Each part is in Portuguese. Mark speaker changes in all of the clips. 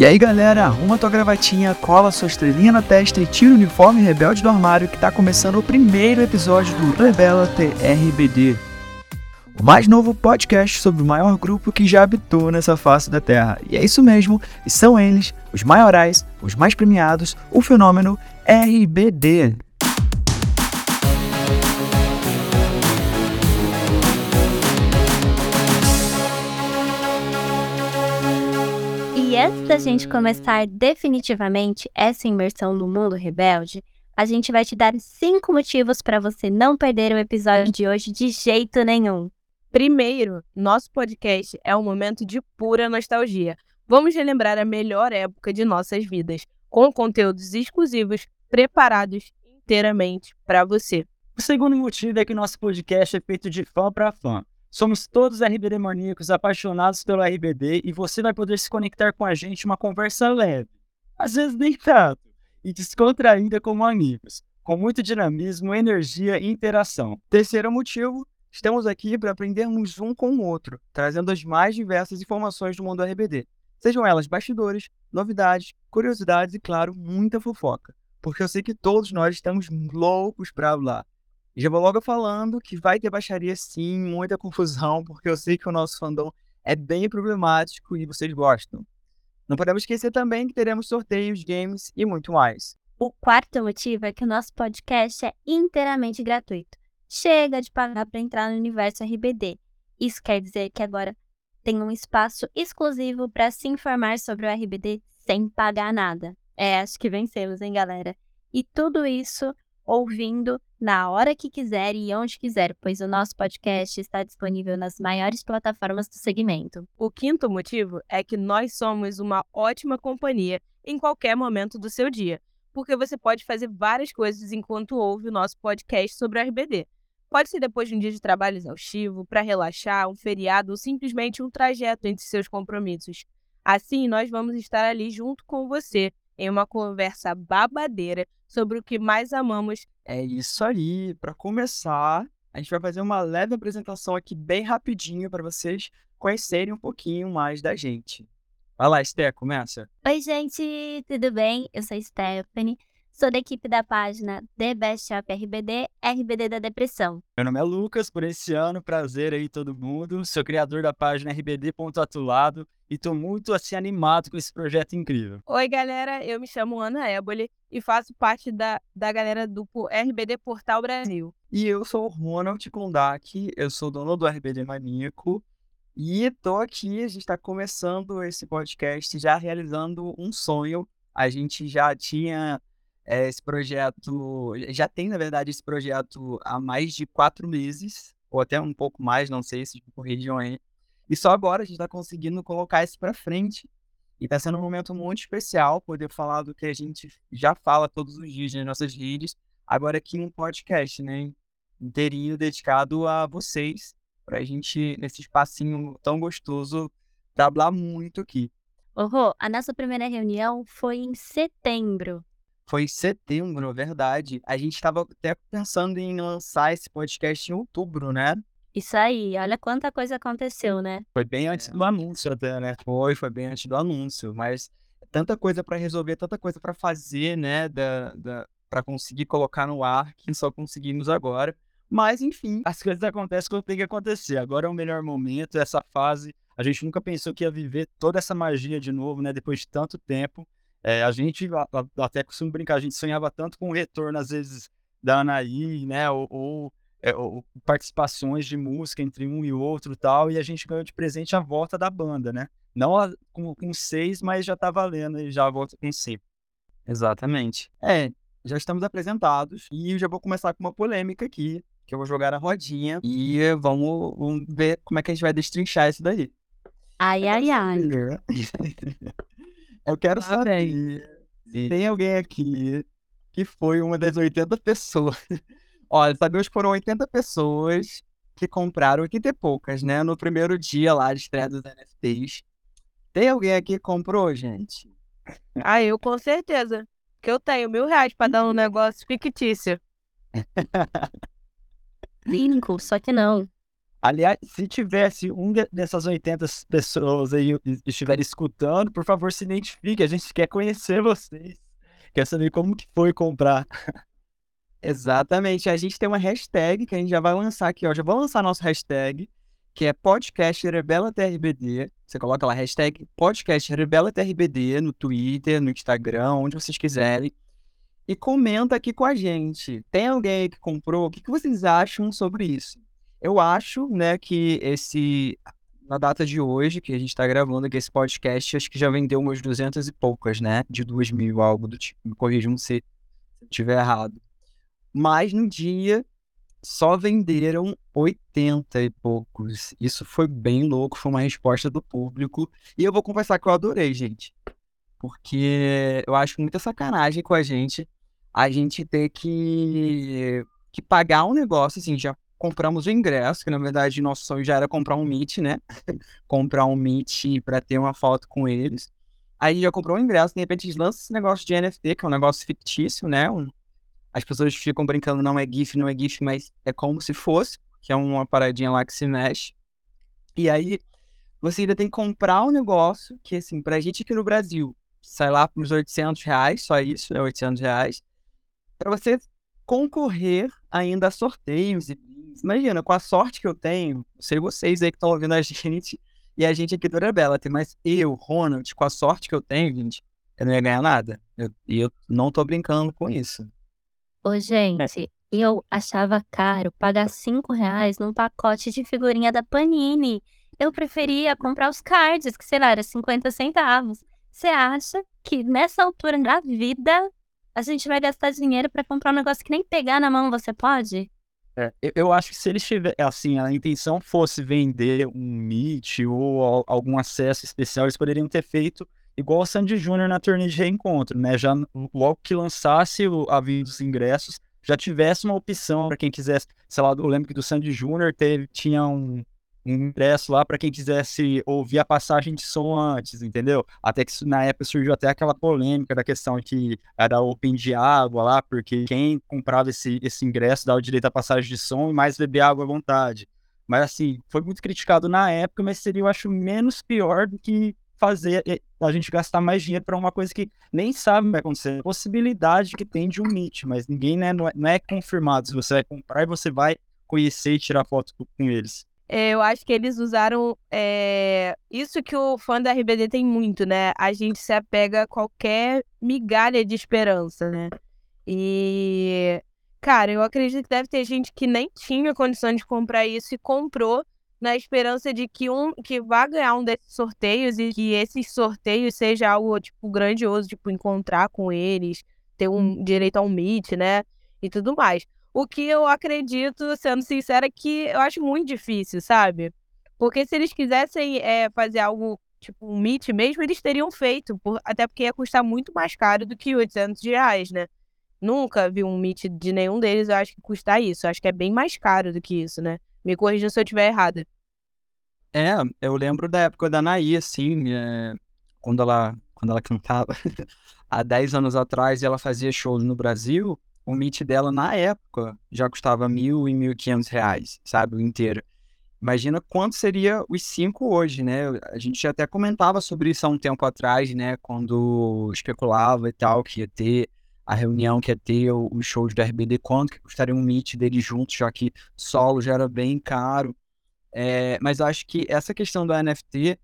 Speaker 1: E aí galera, arruma tua gravatinha, cola sua estrelinha na testa e tira o uniforme rebelde do armário que tá começando o primeiro episódio do Rebela TRBD. O mais novo podcast sobre o maior grupo que já habitou nessa face da Terra. E é isso mesmo, e são eles, os maiorais, os mais premiados, o fenômeno RBD.
Speaker 2: Antes da gente começar definitivamente essa imersão no mundo rebelde, a gente vai te dar cinco motivos para você não perder o episódio de hoje de jeito nenhum.
Speaker 3: Primeiro, nosso podcast é um momento de pura nostalgia. Vamos relembrar a melhor época de nossas vidas, com conteúdos exclusivos preparados inteiramente para você.
Speaker 4: O segundo motivo é que nosso podcast é feito de fã para fã. Somos todos RBD maníacos apaixonados pelo RBD e você vai poder se conectar com a gente uma conversa leve, às vezes nem tanto, e descontraída como amigos, com muito dinamismo, energia e interação. Terceiro motivo, estamos aqui para aprendermos um com o outro, trazendo as mais diversas informações do mundo RBD. Sejam elas bastidores, novidades, curiosidades e, claro, muita fofoca. Porque eu sei que todos nós estamos loucos para falar. Já vou logo falando que vai ter baixaria sim, muita confusão, porque eu sei que o nosso fandom é bem problemático e vocês gostam. Não podemos esquecer também que teremos sorteios, games e muito mais.
Speaker 2: O quarto motivo é que o nosso podcast é inteiramente gratuito. Chega de pagar para entrar no universo RBD. Isso quer dizer que agora tem um espaço exclusivo para se informar sobre o RBD sem pagar nada. É, acho que vencemos, hein, galera? E tudo isso ouvindo na hora que quiser e onde quiser, pois o nosso podcast está disponível nas maiores plataformas do segmento.
Speaker 3: O quinto motivo é que nós somos uma ótima companhia em qualquer momento do seu dia, porque você pode fazer várias coisas enquanto ouve o nosso podcast sobre o RBD. Pode ser depois de um dia de trabalho exaustivo, para relaxar, um feriado ou simplesmente um trajeto entre seus compromissos. Assim, nós vamos estar ali junto com você em uma conversa babadeira sobre o que mais amamos.
Speaker 4: É isso aí. Para começar, a gente vai fazer uma leve apresentação aqui bem rapidinho para vocês conhecerem um pouquinho mais da gente. Vai lá, Sté, começa.
Speaker 2: Oi, gente, tudo bem? Eu sou Stephanie, sou da equipe da página The Best Shop RBD, RBD da Depressão.
Speaker 4: Meu nome é Lucas, por esse ano, prazer aí todo mundo. Sou criador da página RBD.atulado e tô muito assim animado com esse projeto incrível.
Speaker 3: Oi, galera, eu me chamo Ana Éboli e faço parte da, da galera do RBD Portal Brasil.
Speaker 4: E eu sou o Ronald Kondak, eu sou dono do RBD Maníaco e tô aqui, a gente está começando esse podcast já realizando um sonho. A gente já tinha é, esse projeto, já tem na verdade esse projeto há mais de quatro meses, ou até um pouco mais, não sei se corrijam aí. E só agora a gente está conseguindo colocar isso para frente. E está sendo um momento muito especial poder falar do que a gente já fala todos os dias nas nossas redes, agora aqui no podcast, né? Inteirinho dedicado a vocês, para a gente, nesse espacinho tão gostoso, trabalhar muito aqui.
Speaker 2: Rô, a nossa primeira reunião foi em setembro.
Speaker 4: Foi em setembro, verdade. A gente estava até pensando em lançar esse podcast em outubro, né?
Speaker 2: Isso aí, olha quanta coisa aconteceu, né?
Speaker 4: Foi bem antes do anúncio até, né? Foi, foi bem antes do anúncio, mas tanta coisa para resolver, tanta coisa para fazer, né, da, da para conseguir colocar no ar, que só conseguimos agora. Mas enfim, as coisas acontecem quando tem que acontecer. Agora é o melhor momento, essa fase. A gente nunca pensou que ia viver toda essa magia de novo, né, depois de tanto tempo. É, a gente até costumo brincar, a gente sonhava tanto com o retorno às vezes da Anaí, né, ou, ou é, participações de música entre um e outro tal, e a gente ganhou de presente a volta da banda, né? Não a, com, com, seis, mas já tá valendo e já a volta com cinco. Exatamente. É, já estamos apresentados e eu já vou começar com uma polêmica aqui, que eu vou jogar a rodinha e vamos, vamos ver como é que a gente vai destrinchar isso daí.
Speaker 2: Ai, ai, ai.
Speaker 4: eu quero saber se tem alguém aqui que foi uma das 80 pessoas Olha, sabe, hoje foram 80 pessoas que compraram, 80 e poucas, né? No primeiro dia lá de estreia dos NFTs. Tem alguém aqui que comprou, gente?
Speaker 3: Ah, eu com certeza. Que eu tenho mil reais pra dar um negócio fictício.
Speaker 2: Cinco, só que não.
Speaker 4: Aliás, se tivesse um dessas 80 pessoas aí estiver escutando, por favor, se identifique. A gente quer conhecer vocês. Quer saber como que foi comprar. Exatamente. A gente tem uma hashtag que a gente já vai lançar aqui, ó. Já vou lançar nosso hashtag, que é podcast Rebela TRBD. Você coloca lá hashtag podcast Rebela TRBD no Twitter, no Instagram, onde vocês quiserem. E comenta aqui com a gente. Tem alguém que comprou? O que vocês acham sobre isso? Eu acho, né, que esse na data de hoje, que a gente está gravando aqui esse podcast, acho que já vendeu umas duzentas e poucas, né? De duas mil, algo do tipo. Me corrijam se estiver errado. Mas no dia só venderam 80 e poucos. Isso foi bem louco, foi uma resposta do público. E eu vou confessar que eu adorei, gente. Porque eu acho muita sacanagem com a gente a gente ter que, que pagar um negócio, assim, já compramos o ingresso, que na verdade nosso sonho já era comprar um Meet, né? comprar um Meet para ter uma foto com eles. Aí já comprou o ingresso, de repente eles lançam esse negócio de NFT, que é um negócio fictício, né? Um... As pessoas ficam brincando, não é GIF, não é GIF, mas é como se fosse, que é uma paradinha lá que se mexe. E aí você ainda tem que comprar um negócio que, assim, pra gente aqui no Brasil, sai lá por uns 800 reais, só isso, é 800 reais, pra você concorrer ainda a sorteios e Imagina, com a sorte que eu tenho, sei vocês aí que estão ouvindo a gente e a gente aqui do Rebelate, mas eu, Ronald, com a sorte que eu tenho, gente, eu não ia ganhar nada. E eu, eu, não tô brincando com isso.
Speaker 2: Ô, gente, eu achava caro pagar cinco reais num pacote de figurinha da Panini. Eu preferia comprar os cards, que sei lá, era 50 centavos. Você acha que nessa altura da vida a gente vai gastar dinheiro para comprar um negócio que nem pegar na mão você pode?
Speaker 4: É, eu acho que se eles tiverem, assim, a intenção fosse vender um Meet ou algum acesso especial, eles poderiam ter feito igual o Sandy Júnior na turnê de reencontro, né? Já logo que lançasse o aviso dos ingressos, já tivesse uma opção para quem quisesse, sei lá, eu lembro que do Sandy Júnior teve, tinha um ingresso lá para quem quisesse ouvir a passagem de som antes, entendeu? Até que na época surgiu até aquela polêmica da questão que era open de água lá, porque quem comprava esse, esse ingresso dava o direito à passagem de som e mais beber água à vontade. Mas assim, foi muito criticado na época, mas seria, eu acho, menos pior do que fazer eh, a gente gastar mais dinheiro para uma coisa que nem sabe o que vai acontecer. Possibilidade que tem de um meet, mas ninguém né, não, é, não é confirmado se você vai comprar e você vai conhecer e tirar foto com eles.
Speaker 3: É, eu acho que eles usaram é, isso que o fã da RBD tem muito, né? A gente se apega a qualquer migalha de esperança, né? E, cara, eu acredito que deve ter gente que nem tinha condição de comprar isso e comprou na esperança de que um que vá ganhar um desses sorteios e que esses sorteios seja algo tipo grandioso, tipo encontrar com eles, ter um direito a um meet, né? E tudo mais. O que eu acredito, sendo sincera, é que eu acho muito difícil, sabe? Porque se eles quisessem é, fazer algo tipo um Meet mesmo, eles teriam feito, por, até porque ia custar muito mais caro do que 800 reais, né? Nunca vi um Meet de nenhum deles, eu acho que custa isso. Eu acho que é bem mais caro do que isso, né? Me corrija se eu estiver errada.
Speaker 4: É, eu lembro da época da Anaí, assim, é, quando, ela, quando ela cantava há 10 anos atrás e ela fazia shows no Brasil, o Meet dela na época já custava mil e mil e quinhentos reais, sabe, o inteiro. Imagina quanto seria os cinco hoje, né? A gente até comentava sobre isso há um tempo atrás, né? Quando especulava e tal, que ia ter a reunião, que ia ter os shows do RBD, quanto que custaria um Meet deles juntos, já que solo já era bem caro. É, mas acho que essa questão do NFT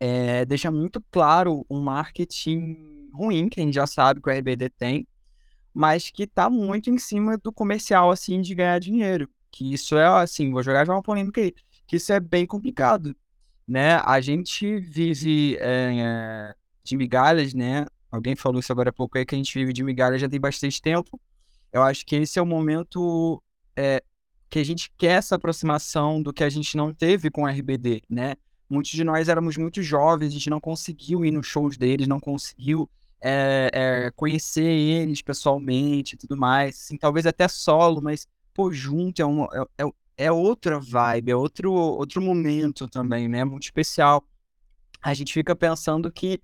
Speaker 4: é, deixa muito claro um marketing ruim, que a gente já sabe que o RBD tem, mas que está muito em cima do comercial, assim, de ganhar dinheiro. Que isso é, assim, vou jogar já uma polêmica aí, que isso é bem complicado, né? A gente vive é, de migalhas, né? Alguém falou isso agora há pouco aí, que a gente vive de migalhas já tem bastante tempo. Eu acho que esse é o momento é, que a gente quer essa aproximação do que a gente não teve com o RBD, né? Muitos de nós éramos muito jovens, a gente não conseguiu ir nos shows deles, não conseguiu é, é, conhecer eles pessoalmente e tudo mais, assim, talvez até solo, mas pô, junto é, um, é, é, é outra vibe, é outro, outro momento também, né? Muito especial. A gente fica pensando que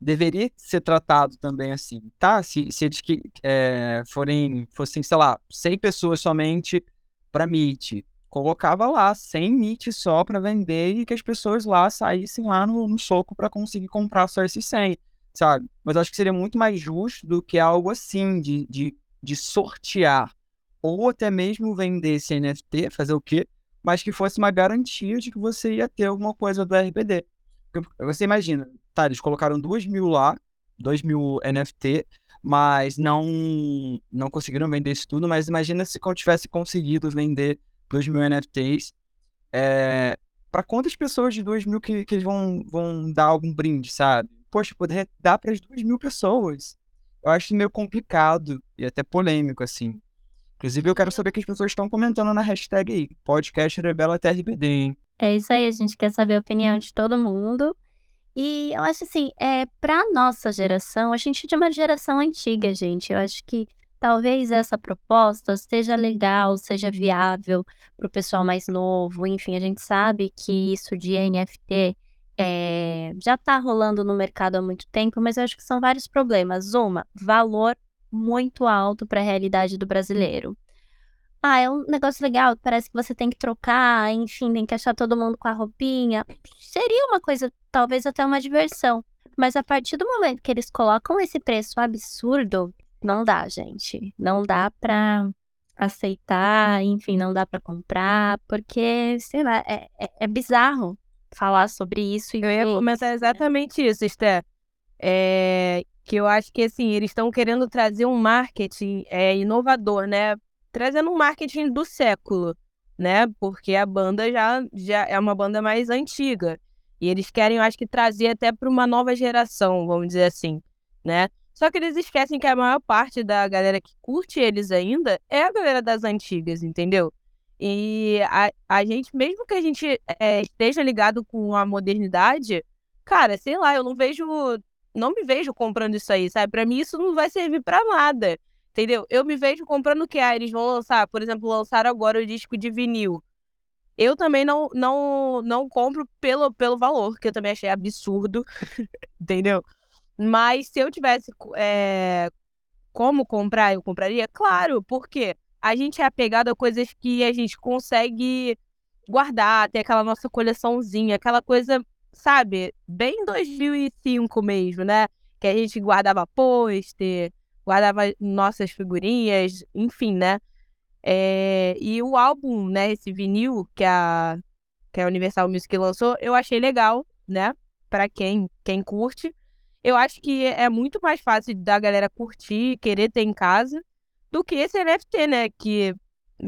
Speaker 4: deveria ser tratado também assim, tá? Se, se eles que, é, forem, fossem, sei lá, 100 pessoas somente para Meet, colocava lá 100 MIT só para vender e que as pessoas lá saíssem lá no, no soco para conseguir comprar só esses 100, sabe? Mas acho que seria muito mais justo do que algo assim, de, de, de sortear ou até mesmo vender esse NFT, fazer o quê? Mas que fosse uma garantia de que você ia ter alguma coisa do RBD. Você imagina, tá, eles colocaram 2 mil lá, 2 mil NFT, mas não não conseguiram vender isso tudo. Mas imagina se eu tivesse conseguido vender 2 mil NFTs. É, para quantas pessoas de 2 mil que, que eles vão, vão dar algum brinde, sabe? Poxa, poder dar para as 2 mil pessoas. Eu acho meio complicado e até polêmico, assim. Inclusive, eu quero saber o que as pessoas estão comentando na hashtag aí. Podcast Rebela TRBD, hein?
Speaker 2: É isso aí, a gente quer saber a opinião de todo mundo. E eu acho assim, é, pra nossa geração, a gente é de uma geração antiga, gente. Eu acho que talvez essa proposta seja legal, seja viável para o pessoal mais novo. Enfim, a gente sabe que isso de NFT é, já está rolando no mercado há muito tempo, mas eu acho que são vários problemas. Uma, valor muito alto para a realidade do brasileiro. Ah, é um negócio legal, parece que você tem que trocar, enfim, tem que achar todo mundo com a roupinha. Seria uma coisa, talvez até uma diversão. Mas a partir do momento que eles colocam esse preço absurdo, não dá, gente. Não dá pra aceitar, enfim, não dá para comprar, porque, sei lá, é, é, é, bizarro falar sobre isso.
Speaker 3: E eu ia comentar exatamente isso, Esther. É, que eu acho que, assim, eles estão querendo trazer um marketing é, inovador, né? trazendo um marketing do século, né? Porque a banda já, já é uma banda mais antiga. E eles querem, eu acho que, trazer até para uma nova geração, vamos dizer assim, né? Só que eles esquecem que a maior parte da galera que curte eles ainda é a galera das antigas, entendeu? E a, a gente, mesmo que a gente é, esteja ligado com a modernidade, cara, sei lá, eu não vejo. Não me vejo comprando isso aí, sabe? Pra mim isso não vai servir para nada. Entendeu? Eu me vejo comprando o que? Ah, eles vão lançar, por exemplo, lançaram agora o disco de vinil. Eu também não, não, não compro pelo, pelo valor, que eu também achei absurdo, entendeu? Mas se eu tivesse é, como comprar, eu compraria? Claro, porque a gente é apegado a coisas que a gente consegue guardar, ter aquela nossa coleçãozinha, aquela coisa, sabe, bem 2005 mesmo, né? Que a gente guardava pôster, guardava nossas figurinhas, enfim, né? É, e o álbum, né, esse vinil que a, que a Universal Music lançou, eu achei legal, né? Para quem, quem curte. Eu acho que é muito mais fácil da galera curtir, querer ter em casa, do que esse NFT, né? Que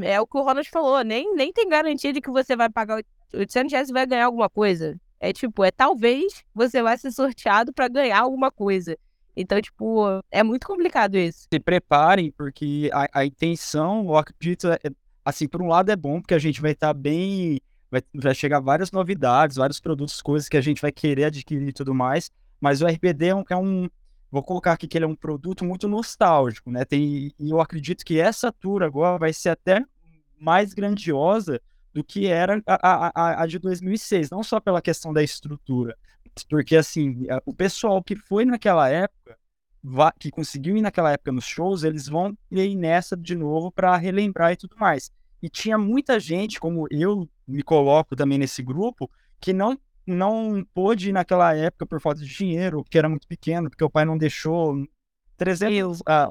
Speaker 3: é o que o Ronald falou, nem, nem tem garantia de que você vai pagar 800 reais e vai ganhar alguma coisa. É tipo, é talvez você vai ser sorteado para ganhar alguma coisa. Então, tipo, é muito complicado isso.
Speaker 4: Se preparem, porque a, a intenção, eu acredito, é, assim, por um lado é bom, porque a gente vai estar tá bem. Vai, vai chegar várias novidades, vários produtos, coisas que a gente vai querer adquirir e tudo mais. Mas o RBD é um, é um vou colocar aqui que ele é um produto muito nostálgico, né? Tem, e eu acredito que essa tour agora vai ser até mais grandiosa do que era a, a, a de 2006, não só pela questão da estrutura, porque, assim, o pessoal que foi naquela época, que conseguiu ir naquela época nos shows, eles vão ir nessa de novo para relembrar e tudo mais. E tinha muita gente, como eu me coloco também nesse grupo, que não não pôde ir naquela época por falta de dinheiro, porque era muito pequeno, porque o pai não deixou, 300, ah,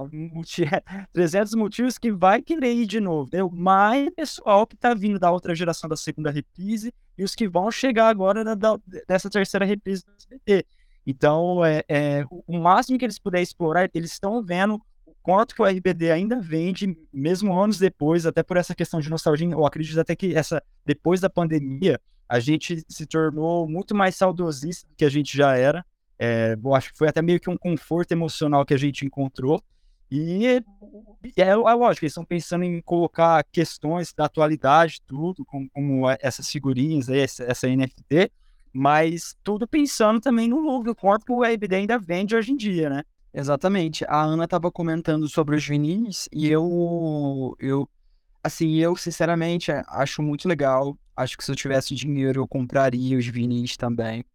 Speaker 4: 300 motivos que vai querer ir de novo. Entendeu? Mas pessoal que tá vindo da outra geração da segunda reprise e os que vão chegar agora da, da, dessa terceira reprise do SBT. Então, é, é, o máximo que eles puderem explorar, eles estão vendo o quanto que o RBD ainda vende, mesmo anos depois, até por essa questão de nostalgia. Eu acredito até que essa depois da pandemia, a gente se tornou muito mais saudosista do que a gente já era. É, acho que foi até meio que um conforto emocional que a gente encontrou. E é, é, lógico, eles estão pensando em colocar questões da atualidade, tudo, como, como essas figurinhas, aí, essa, essa, NFT, mas tudo pensando também no lucro, quanto o RBD ainda vende hoje em dia, né? Exatamente. A Ana estava comentando sobre os vinis e eu, eu, assim, eu sinceramente acho muito legal. Acho que se eu tivesse dinheiro eu compraria os vinis também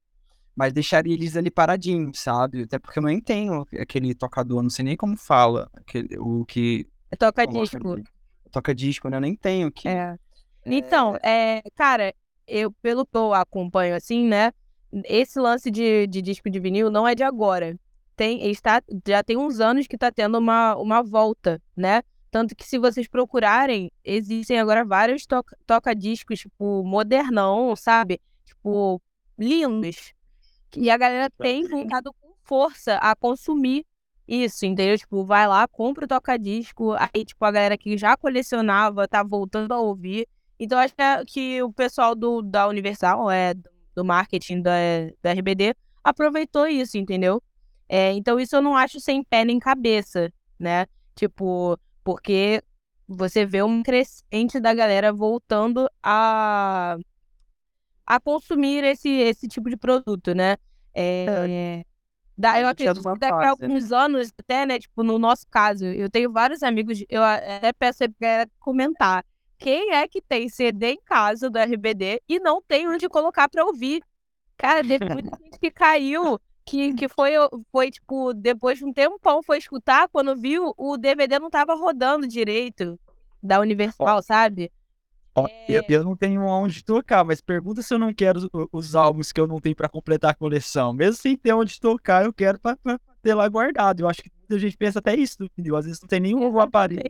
Speaker 4: mas deixaria eles ali paradinhos, sabe? Até porque eu nem tenho aquele tocador, não sei nem como fala, aquele, o que...
Speaker 3: É toca-disco.
Speaker 4: Toca-disco, né? Eu nem tenho aqui.
Speaker 3: É. Então, é, cara, eu, pelo que eu acompanho assim, né? Esse lance de, de disco de vinil não é de agora. Tem, está, já tem uns anos que tá tendo uma, uma volta, né? Tanto que se vocês procurarem, existem agora vários to toca-discos, tipo, modernão, sabe? Tipo, lindos. E a galera tem voltado com força a consumir isso, entendeu? Tipo, vai lá, compra o toca-disco, aí, tipo, a galera que já colecionava tá voltando a ouvir. Então, acho que, é, o pessoal do, da Universal, é, do marketing da, da RBD, aproveitou isso, entendeu? É, então, isso eu não acho sem pé nem cabeça, né? Tipo, porque você vê um crescente da galera voltando a, a consumir esse, esse tipo de produto, né? É, é. Da, eu acredito que daqui a né? alguns anos, até, né? Tipo, no nosso caso, eu tenho vários amigos, eu até peço pra comentar. Quem é que tem CD em casa do RBD e não tem onde colocar pra ouvir? Cara, teve muita gente que caiu, que, que foi, foi, tipo, depois de um tempão foi escutar, quando viu, o DVD não tava rodando direito da Universal, sabe?
Speaker 5: É... Eu, não tenho onde tocar, mas pergunta se eu não quero os álbuns que eu não tenho para completar a coleção. Mesmo sem ter onde tocar, eu quero para ter lá guardado. Eu acho que muita gente pensa até isso, entendeu? Às vezes não tem nenhum aparelho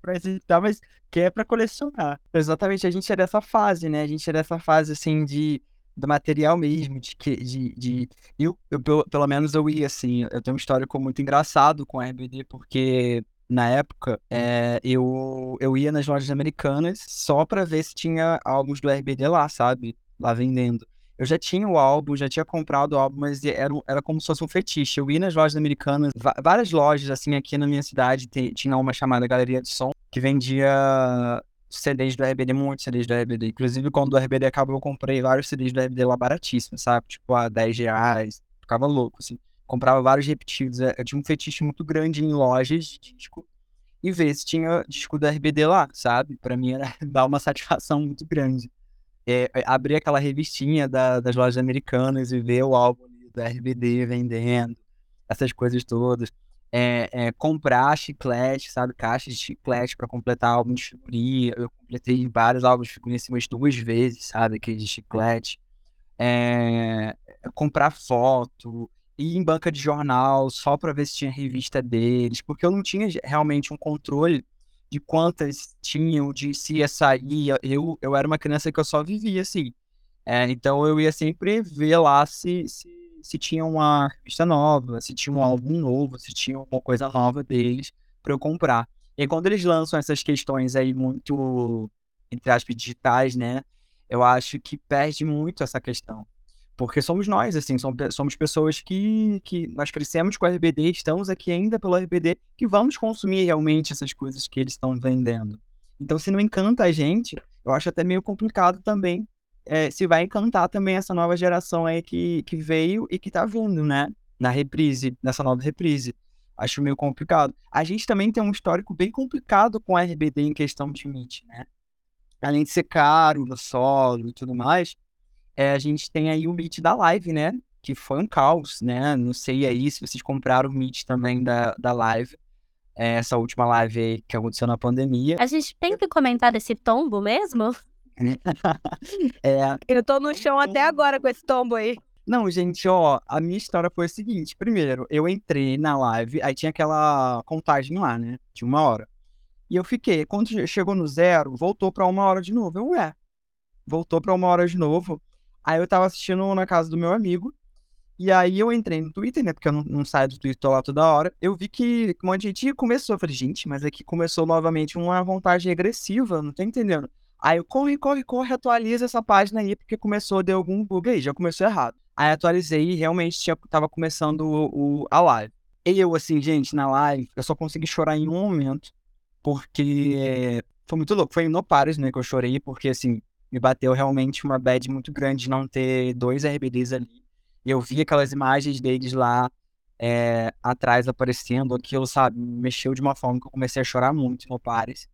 Speaker 5: para executar, mas quer para colecionar.
Speaker 4: Exatamente, a gente é dessa fase, né? A gente é dessa fase, assim, de do material mesmo, de que de, de eu, eu, pelo menos eu ia assim, eu tenho um histórico muito engraçado com a RBD porque na época, é, eu, eu ia nas lojas americanas só para ver se tinha álbuns do RBD lá, sabe? Lá vendendo. Eu já tinha o álbum, já tinha comprado o álbum, mas era, era como se fosse um fetiche. Eu ia nas lojas americanas, várias lojas, assim, aqui na minha cidade, tinha uma chamada Galeria de Som, que vendia CDs do RBD, muitos CDs do RBD. Inclusive, quando o RBD acabou, eu comprei vários CDs do RBD lá baratíssimos, sabe? Tipo, a 10 reais. Ficava louco, assim comprava vários repetidos. É, eu tinha um fetiche muito grande em lojas de disco e ver se tinha disco da RBD lá, sabe? Para mim era dar uma satisfação muito grande. É, é, abrir aquela revistinha da, das lojas americanas e ver o álbum da RBD vendendo, essas coisas todas. É, é, comprar chiclete, sabe? Caixas de chiclete para completar álbum de figurinha. Eu completei vários álbuns de figurinha assim, umas duas vezes, sabe? Aquele de chiclete. É, comprar foto, ir em banca de jornal só para ver se tinha revista deles, porque eu não tinha realmente um controle de quantas tinham, de se ia sair. Eu, eu era uma criança que eu só vivia assim. É, então eu ia sempre ver lá se, se, se tinha uma revista nova, se tinha um álbum novo, se tinha uma coisa nova deles para eu comprar. E quando eles lançam essas questões aí muito, entre aspas, digitais, né? Eu acho que perde muito essa questão. Porque somos nós, assim, somos pessoas que, que nós crescemos com o RBD, estamos aqui ainda pelo RBD, que vamos consumir realmente essas coisas que eles estão vendendo. Então, se não encanta a gente, eu acho até meio complicado também é, se vai encantar também essa nova geração aí que, que veio e que tá vindo, né? Na reprise, nessa nova reprise. Acho meio complicado. A gente também tem um histórico bem complicado com RBD em questão de MIT, né? Além de ser caro no solo e tudo mais, é, a gente tem aí o Meet da live, né? Que foi um caos, né? Não sei aí se vocês compraram o Meet também da, da live. É, essa última live que aconteceu na pandemia.
Speaker 2: A gente tem que comentar desse tombo mesmo?
Speaker 3: é, eu tô no chão até agora com esse tombo aí.
Speaker 5: Não, gente, ó, a minha história foi a seguinte. Primeiro, eu entrei na live, aí tinha aquela contagem lá, né? De uma hora. E eu fiquei. Quando chegou no zero, voltou pra uma hora de novo. Eu, ué, voltou pra uma hora de novo. Aí eu tava assistindo na casa do meu amigo. E aí eu entrei no Twitter, né? Porque eu não, não saio do Twitter lá toda hora. Eu vi que um monte de gente começou. Eu falei, gente, mas aqui começou novamente uma vontade regressiva, não tô entendendo. Aí eu corre, corre, corre, atualiza essa página aí, porque começou, deu algum bug aí, já começou errado. Aí atualizei e realmente tinha, tava começando o, o, a live. E eu, assim, gente, na live, eu só consegui chorar em um momento, porque foi muito louco. Foi no Paris, né, que eu chorei, porque, assim, me bateu realmente uma bad muito grande de não ter dois RBDs ali. Eu vi aquelas imagens deles lá é, atrás aparecendo, aquilo, sabe, me mexeu de uma forma que eu comecei a chorar muito no Pares.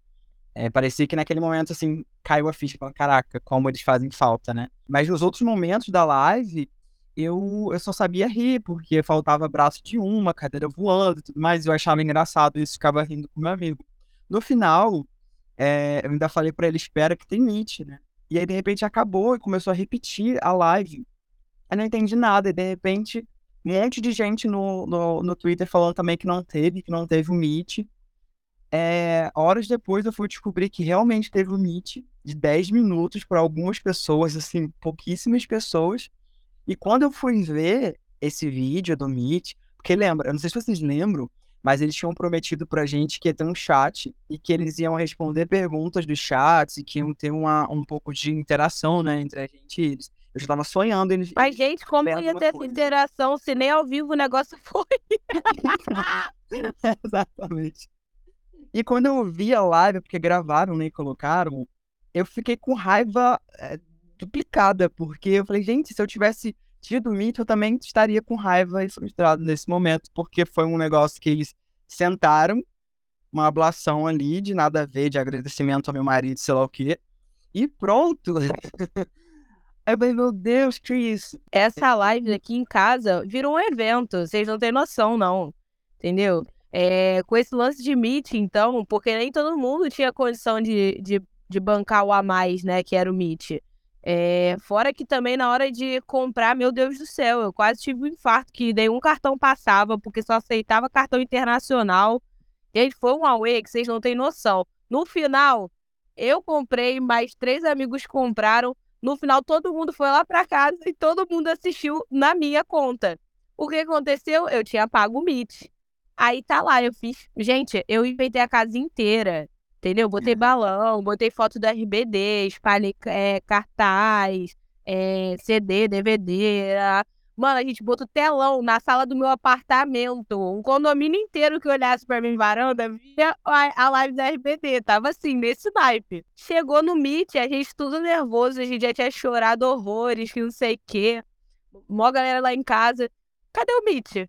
Speaker 5: É, parecia que naquele momento, assim, caiu a ficha, caraca, como eles fazem falta, né? Mas nos outros momentos da live, eu, eu só sabia rir, porque faltava braço de uma, cadeira voando e tudo mais, eu achava engraçado isso, ficava rindo com meu amigo. No final,
Speaker 4: é, eu ainda falei pra ele, espera que tem Meet, né? E aí, de repente, acabou e começou a repetir a live. Eu não entendi nada, e de repente, um monte de gente no, no, no Twitter falando também que não teve, que não teve o Meet. É, horas depois eu fui descobrir que realmente teve o Meet de 10 minutos para algumas pessoas, assim, pouquíssimas pessoas. E quando eu fui ver esse vídeo do Meet, porque lembra, eu não sei se vocês lembram, mas eles tinham prometido pra gente que ia ter um chat e que eles iam responder perguntas dos chats e que iam ter uma, um pouco de interação, né, entre a gente e eles. Eu já tava sonhando eles.
Speaker 3: Mas, gente, como ia ter essa interação se nem ao vivo o negócio foi?
Speaker 4: Exatamente. E quando eu vi a live, porque gravaram né, e colocaram, eu fiquei com raiva é, duplicada, porque eu falei, gente, se eu tivesse tido o Meet, eu também estaria com raiva e frustrado nesse momento, porque foi um negócio que eles sentaram, uma ablação ali, de nada a ver, de agradecimento ao meu marido, sei lá o quê, e pronto. Aí eu falei, meu Deus, que isso?
Speaker 3: Essa live aqui em casa virou um evento, vocês não têm noção, não. Entendeu? É, com esse lance de Meet, então, porque nem todo mundo tinha condição de, de, de bancar o a mais, né, que era o Meet. É, fora que também na hora de comprar, meu Deus do céu, eu quase tive um infarto, que nenhum cartão passava, porque só aceitava cartão internacional. Gente, foi um away que vocês não têm noção. No final, eu comprei, mais três amigos compraram. No final, todo mundo foi lá para casa e todo mundo assistiu na minha conta. O que aconteceu? Eu tinha pago o Meet. Aí tá lá, eu fiz. Gente, eu inventei a casa inteira. Entendeu? Botei balão, botei foto do RBD, espalhei é, cartaz, é, CD, DVD. Mano, a gente botou telão na sala do meu apartamento. Um condomínio inteiro que olhasse pra minha varanda via a, a live da RBD. Tava assim, nesse naipe. Chegou no Meet, a gente tudo nervoso, a gente já tinha chorado horrores, que não sei o quê. Mó galera lá em casa. Cadê o Meet?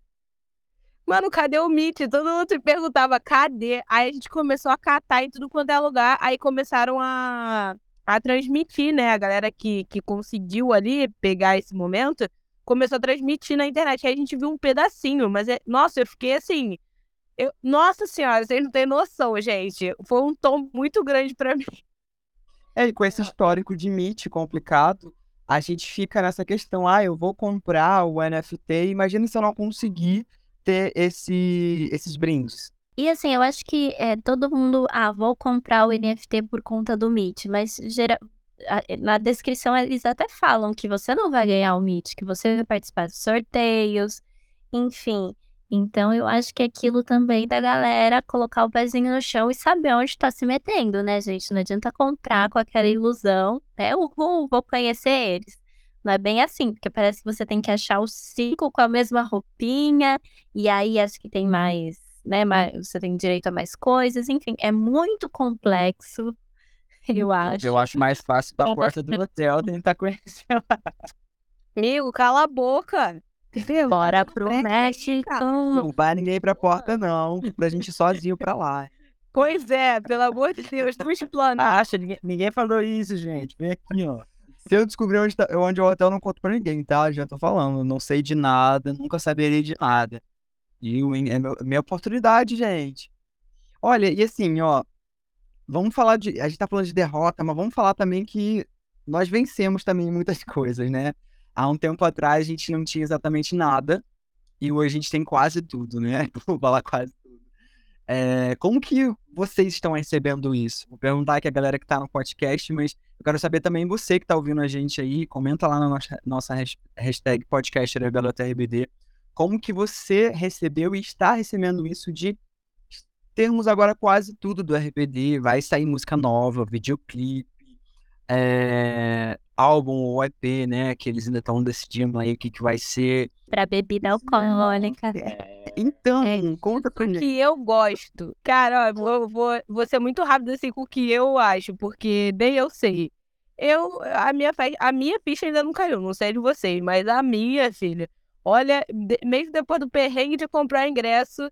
Speaker 3: Mano, cadê o Meet? Todo mundo se perguntava, cadê? Aí a gente começou a catar em tudo quanto é lugar. Aí começaram a, a transmitir, né? A galera que, que conseguiu ali pegar esse momento começou a transmitir na internet. Aí a gente viu um pedacinho, mas é... nossa, eu fiquei assim. Eu... Nossa senhora, vocês não têm noção, gente. Foi um tom muito grande para mim.
Speaker 4: É, com esse histórico de Meet complicado, a gente fica nessa questão: ah, eu vou comprar o NFT, imagina se eu não conseguir ter esse, esses brindes.
Speaker 2: E assim, eu acho que é, todo mundo, ah, vou comprar o NFT por conta do Meet, mas gera, na descrição eles até falam que você não vai ganhar o Meet, que você vai participar de sorteios, enfim. Então eu acho que aquilo também da galera colocar o pezinho no chão e saber onde está se metendo, né, gente? Não adianta comprar com aquela ilusão, né? Uhul, vou conhecer eles. Não é bem assim, porque parece que você tem que achar os cinco com a mesma roupinha, e aí acho que tem mais, né? Mais, você tem direito a mais coisas, enfim, é muito complexo, eu acho.
Speaker 4: Eu acho mais fácil da porta do hotel tentar conhecer lá.
Speaker 3: Amigo, cala a boca.
Speaker 2: Entendeu? Bora pro México.
Speaker 4: Não vai ninguém pra porta, não. Pra gente sozinho pra lá.
Speaker 3: Pois é, pelo amor de Deus, tu explana.
Speaker 4: Acha, ninguém, ninguém falou isso, gente. Vem aqui, ó. Se eu descobrir onde, tá, onde é o hotel, eu não conto pra ninguém, tá? Já tô falando. Não sei de nada, nunca saberei de nada. E é meu, minha oportunidade, gente. Olha, e assim, ó. Vamos falar de. A gente tá falando de derrota, mas vamos falar também que nós vencemos também muitas coisas, né? Há um tempo atrás a gente não tinha exatamente nada. E hoje a gente tem quase tudo, né? Vou falar quase. É, como que vocês estão recebendo isso? Vou perguntar aqui a galera que tá no podcast, mas eu quero saber também você que está ouvindo a gente aí, comenta lá na nossa, nossa hashtag podcast RBD, como que você recebeu e está recebendo isso de termos agora quase tudo do RBD, vai sair música nova, videoclipe, é, álbum ou EP, né, que eles ainda estão decidindo aí o que, que vai ser.
Speaker 2: Pra bebida alcoólica.
Speaker 4: É, então, é, conta pra
Speaker 3: mim. que eu gosto. Cara, ó, vou, vou, vou ser muito rápido assim com o que eu acho, porque nem eu sei. Eu, a minha, a minha ficha ainda não caiu, não sei de vocês, mas a minha, filha, olha, de, mesmo depois do perrengue de comprar ingresso,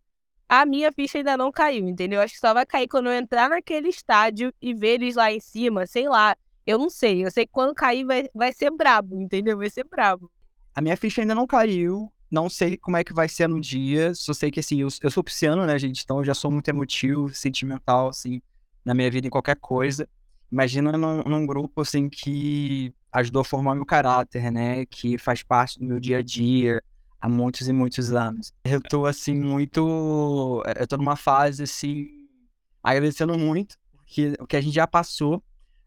Speaker 3: a minha ficha ainda não caiu, entendeu? Acho que só vai cair quando eu entrar naquele estádio e ver eles lá em cima, sei lá. Eu não sei, eu sei que quando cair vai, vai ser brabo, entendeu? Vai ser brabo.
Speaker 4: A minha ficha ainda não caiu, não sei como é que vai ser no dia, só sei que assim, eu, eu sou pisciano, né, gente? Então eu já sou muito emotivo, sentimental, assim. na minha vida em qualquer coisa. Imagina num, num grupo assim que ajudou a formar meu caráter, né? Que faz parte do meu dia a dia há muitos e muitos anos. Eu tô assim muito, eu tô numa fase assim agradecendo muito porque o que a gente já passou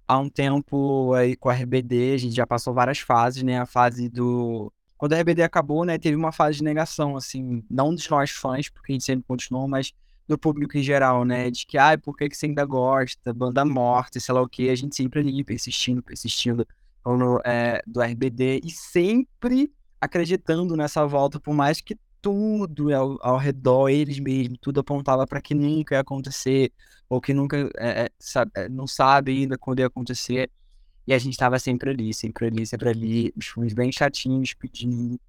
Speaker 4: há um tempo aí com a RBD, a gente já passou várias fases, né? A fase do quando a RBD acabou, né, teve uma fase de negação assim, não dos nós fãs, porque a gente sempre continuou, mas do público em geral, né? De que, ai, por que, que você ainda gosta? Banda morta, sei lá o que. A gente sempre ali persistindo, persistindo no, é, do RBD e sempre acreditando nessa volta, por mais que tudo ao, ao redor, eles mesmos, tudo apontava para que nunca ia acontecer, ou que nunca é, sabe, não sabe ainda quando ia acontecer. E a gente estava sempre ali, sempre ali, sempre ali, os filmes bem chatinhos pedindo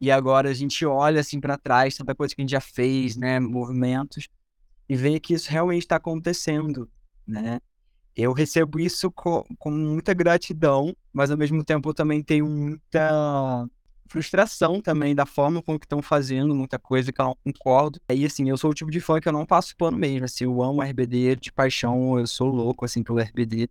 Speaker 4: e agora a gente olha assim para trás, tanta coisa que a gente já fez, né, movimentos, e vê que isso realmente está acontecendo, né? Eu recebo isso com, com muita gratidão, mas ao mesmo tempo eu também tenho muita frustração também da forma como que estão fazendo, muita coisa que eu não concordo. Aí, assim, eu sou o tipo de fã que eu não passo pano mesmo, assim, eu amo RBD de paixão, eu sou louco, assim, pelo RBD.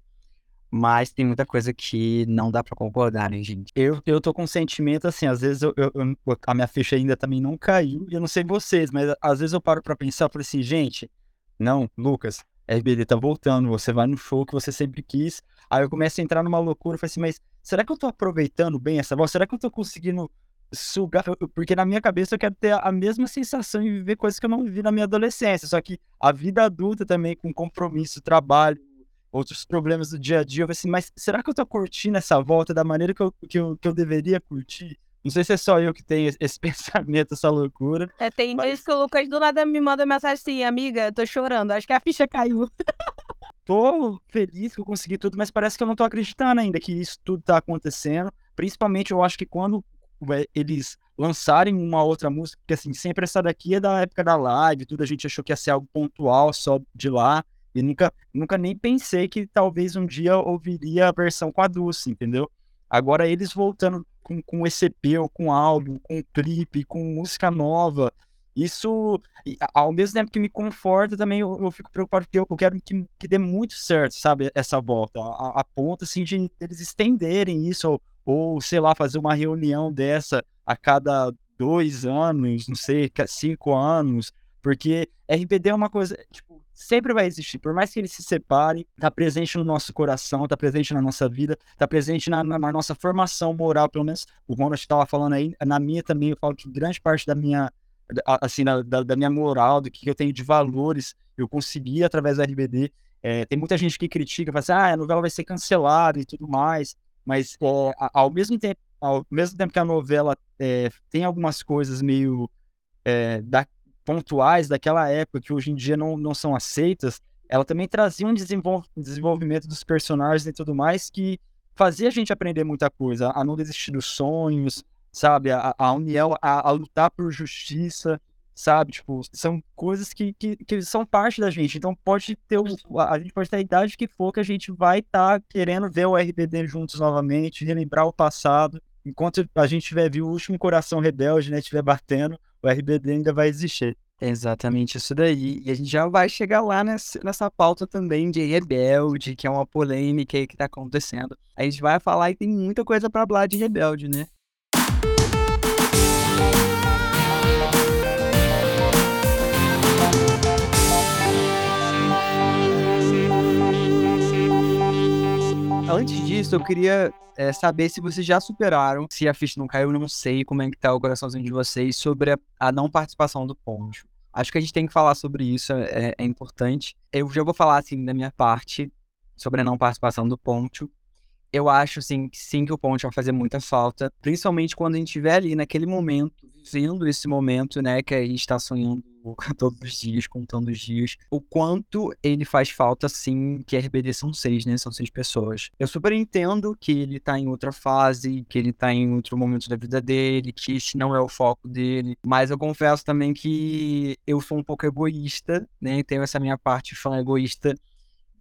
Speaker 4: Mas tem muita coisa que não dá para concordar, né, gente? Eu, eu tô com sentimento assim, às vezes eu, eu, eu, a minha ficha ainda também não caiu, e eu não sei vocês, mas às vezes eu paro para pensar, por assim, gente, não, Lucas, RBD tá voltando, você vai no show que você sempre quis. Aí eu começo a entrar numa loucura, eu falo assim, mas será que eu tô aproveitando bem essa voz? Será que eu tô conseguindo sugar? Porque na minha cabeça eu quero ter a mesma sensação e viver coisas que eu não vivi na minha adolescência, só que a vida adulta também, com compromisso, trabalho, outros problemas do dia a dia. Eu falei assim, mas será que eu tô curtindo essa volta da maneira que eu, que eu, que eu deveria curtir? Não sei se é só eu que tenho esse pensamento, essa loucura.
Speaker 3: É, tem
Speaker 4: mas...
Speaker 3: dias que o Lucas do nada me manda mensagem assim, amiga, tô chorando, acho que a ficha caiu.
Speaker 4: tô feliz que eu consegui tudo, mas parece que eu não tô acreditando ainda que isso tudo tá acontecendo. Principalmente eu acho que quando eles lançarem uma outra música, porque assim, sempre essa daqui é da época da live, tudo a gente achou que ia ser algo pontual só de lá. E nunca, nunca nem pensei que talvez um dia ouviria a versão com a Dulce, entendeu? Agora eles voltando com, com EP, ou com álbum, com clipe, com música nova, isso, ao mesmo tempo que me conforta, também eu, eu fico preocupado porque eu, eu quero que, que, dê muito certo, sabe, essa volta, a, a ponto, assim, de eles estenderem isso, ou, ou, sei lá, fazer uma reunião dessa a cada dois anos, não sei, cinco anos, porque RBD é uma coisa, tipo, sempre vai existir. Por mais que eles se separem, tá presente no nosso coração, tá presente na nossa vida, tá presente na, na, na nossa formação moral, pelo menos o Ronald estava falando aí, na minha também, eu falo que grande parte da minha, assim, da, da minha moral, do que eu tenho de valores, eu consegui através da RBD. É, tem muita gente que critica, fala assim, ah, a novela vai ser cancelada e tudo mais, mas é, ao mesmo tempo, ao mesmo tempo que a novela é, tem algumas coisas meio é, da, pontuais daquela época que hoje em dia não, não são aceitas, ela também trazia um desenvol desenvolvimento dos personagens e tudo mais que fazia a gente aprender muita coisa, a não desistir dos sonhos, sabe? A, a união, a, a, lutar por justiça, sabe? Tipo, são coisas que, que, que, são parte da gente. Então pode ter a gente pode ter a idade que for que a gente vai estar tá querendo ver o RBD juntos novamente, relembrar o passado. Enquanto a gente tiver viu o último coração rebelde, né, estiver batendo, o RBD ainda vai existir. Exatamente isso daí. E a gente já vai chegar lá nessa, nessa pauta também de Rebelde, que é uma polêmica aí que tá acontecendo. A gente vai falar e tem muita coisa para falar de Rebelde, né? Antes disso, eu queria é, saber se vocês já superaram, se a ficha não caiu, não sei como é que tá o coraçãozinho de vocês sobre a, a não participação do Poncho. Acho que a gente tem que falar sobre isso, é, é, importante. Eu já vou falar, assim, da minha parte, sobre a não participação do Poncho. Eu acho, assim, que sim, que o Poncho vai fazer muita falta, principalmente quando a gente estiver ali naquele momento, vivendo esse momento, né, que a gente está sonhando todos os dias, contando os dias, o quanto ele faz falta, sim, que RBD são seis, né? São seis pessoas. Eu super entendo que ele tá em outra fase, que ele tá em outro momento da vida dele, que esse não é o foco dele, mas eu confesso também que eu sou um pouco egoísta, né? Tenho essa minha parte fã egoísta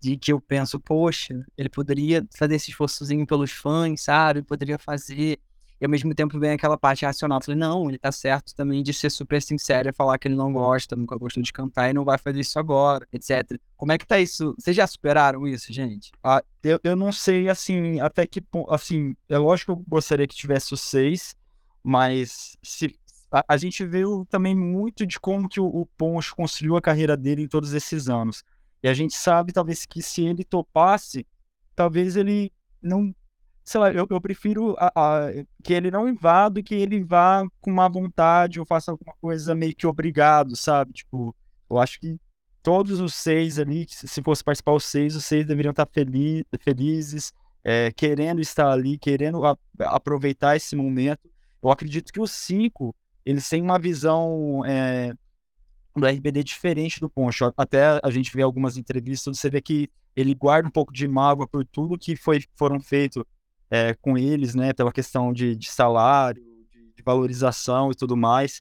Speaker 4: de que eu penso, poxa, ele poderia fazer esse esforçozinho pelos fãs, sabe? Poderia fazer
Speaker 6: E ao mesmo tempo vem aquela parte racional. Falei, não, ele tá certo também de ser super sincero e falar que ele não gosta, nunca gostou de cantar e não vai fazer isso agora, etc. Como é que tá isso? Vocês já superaram isso, gente?
Speaker 4: Ah, eu, eu não sei, assim, até que ponto. Assim, é lógico que eu gostaria que tivesse os seis, mas se, a, a gente viu também muito de como que o, o Poncho construiu a carreira dele em todos esses anos. E a gente sabe, talvez, que se ele topasse, talvez ele não sei lá, eu, eu prefiro a, a, que ele não invada e que ele vá com má vontade ou faça alguma coisa meio que obrigado, sabe? Tipo, eu acho que todos os seis ali, se fosse participar os seis, os seis deveriam estar feliz, felizes, é, querendo estar ali, querendo a, aproveitar esse momento. Eu acredito que os cinco, eles têm uma visão é, do RBD diferente do Poncho. Até a gente vê algumas entrevistas, você vê que ele guarda um pouco de mágoa por tudo que foi, foram feitos é, com eles, né, pela questão de, de salário, de, valorização e tudo mais.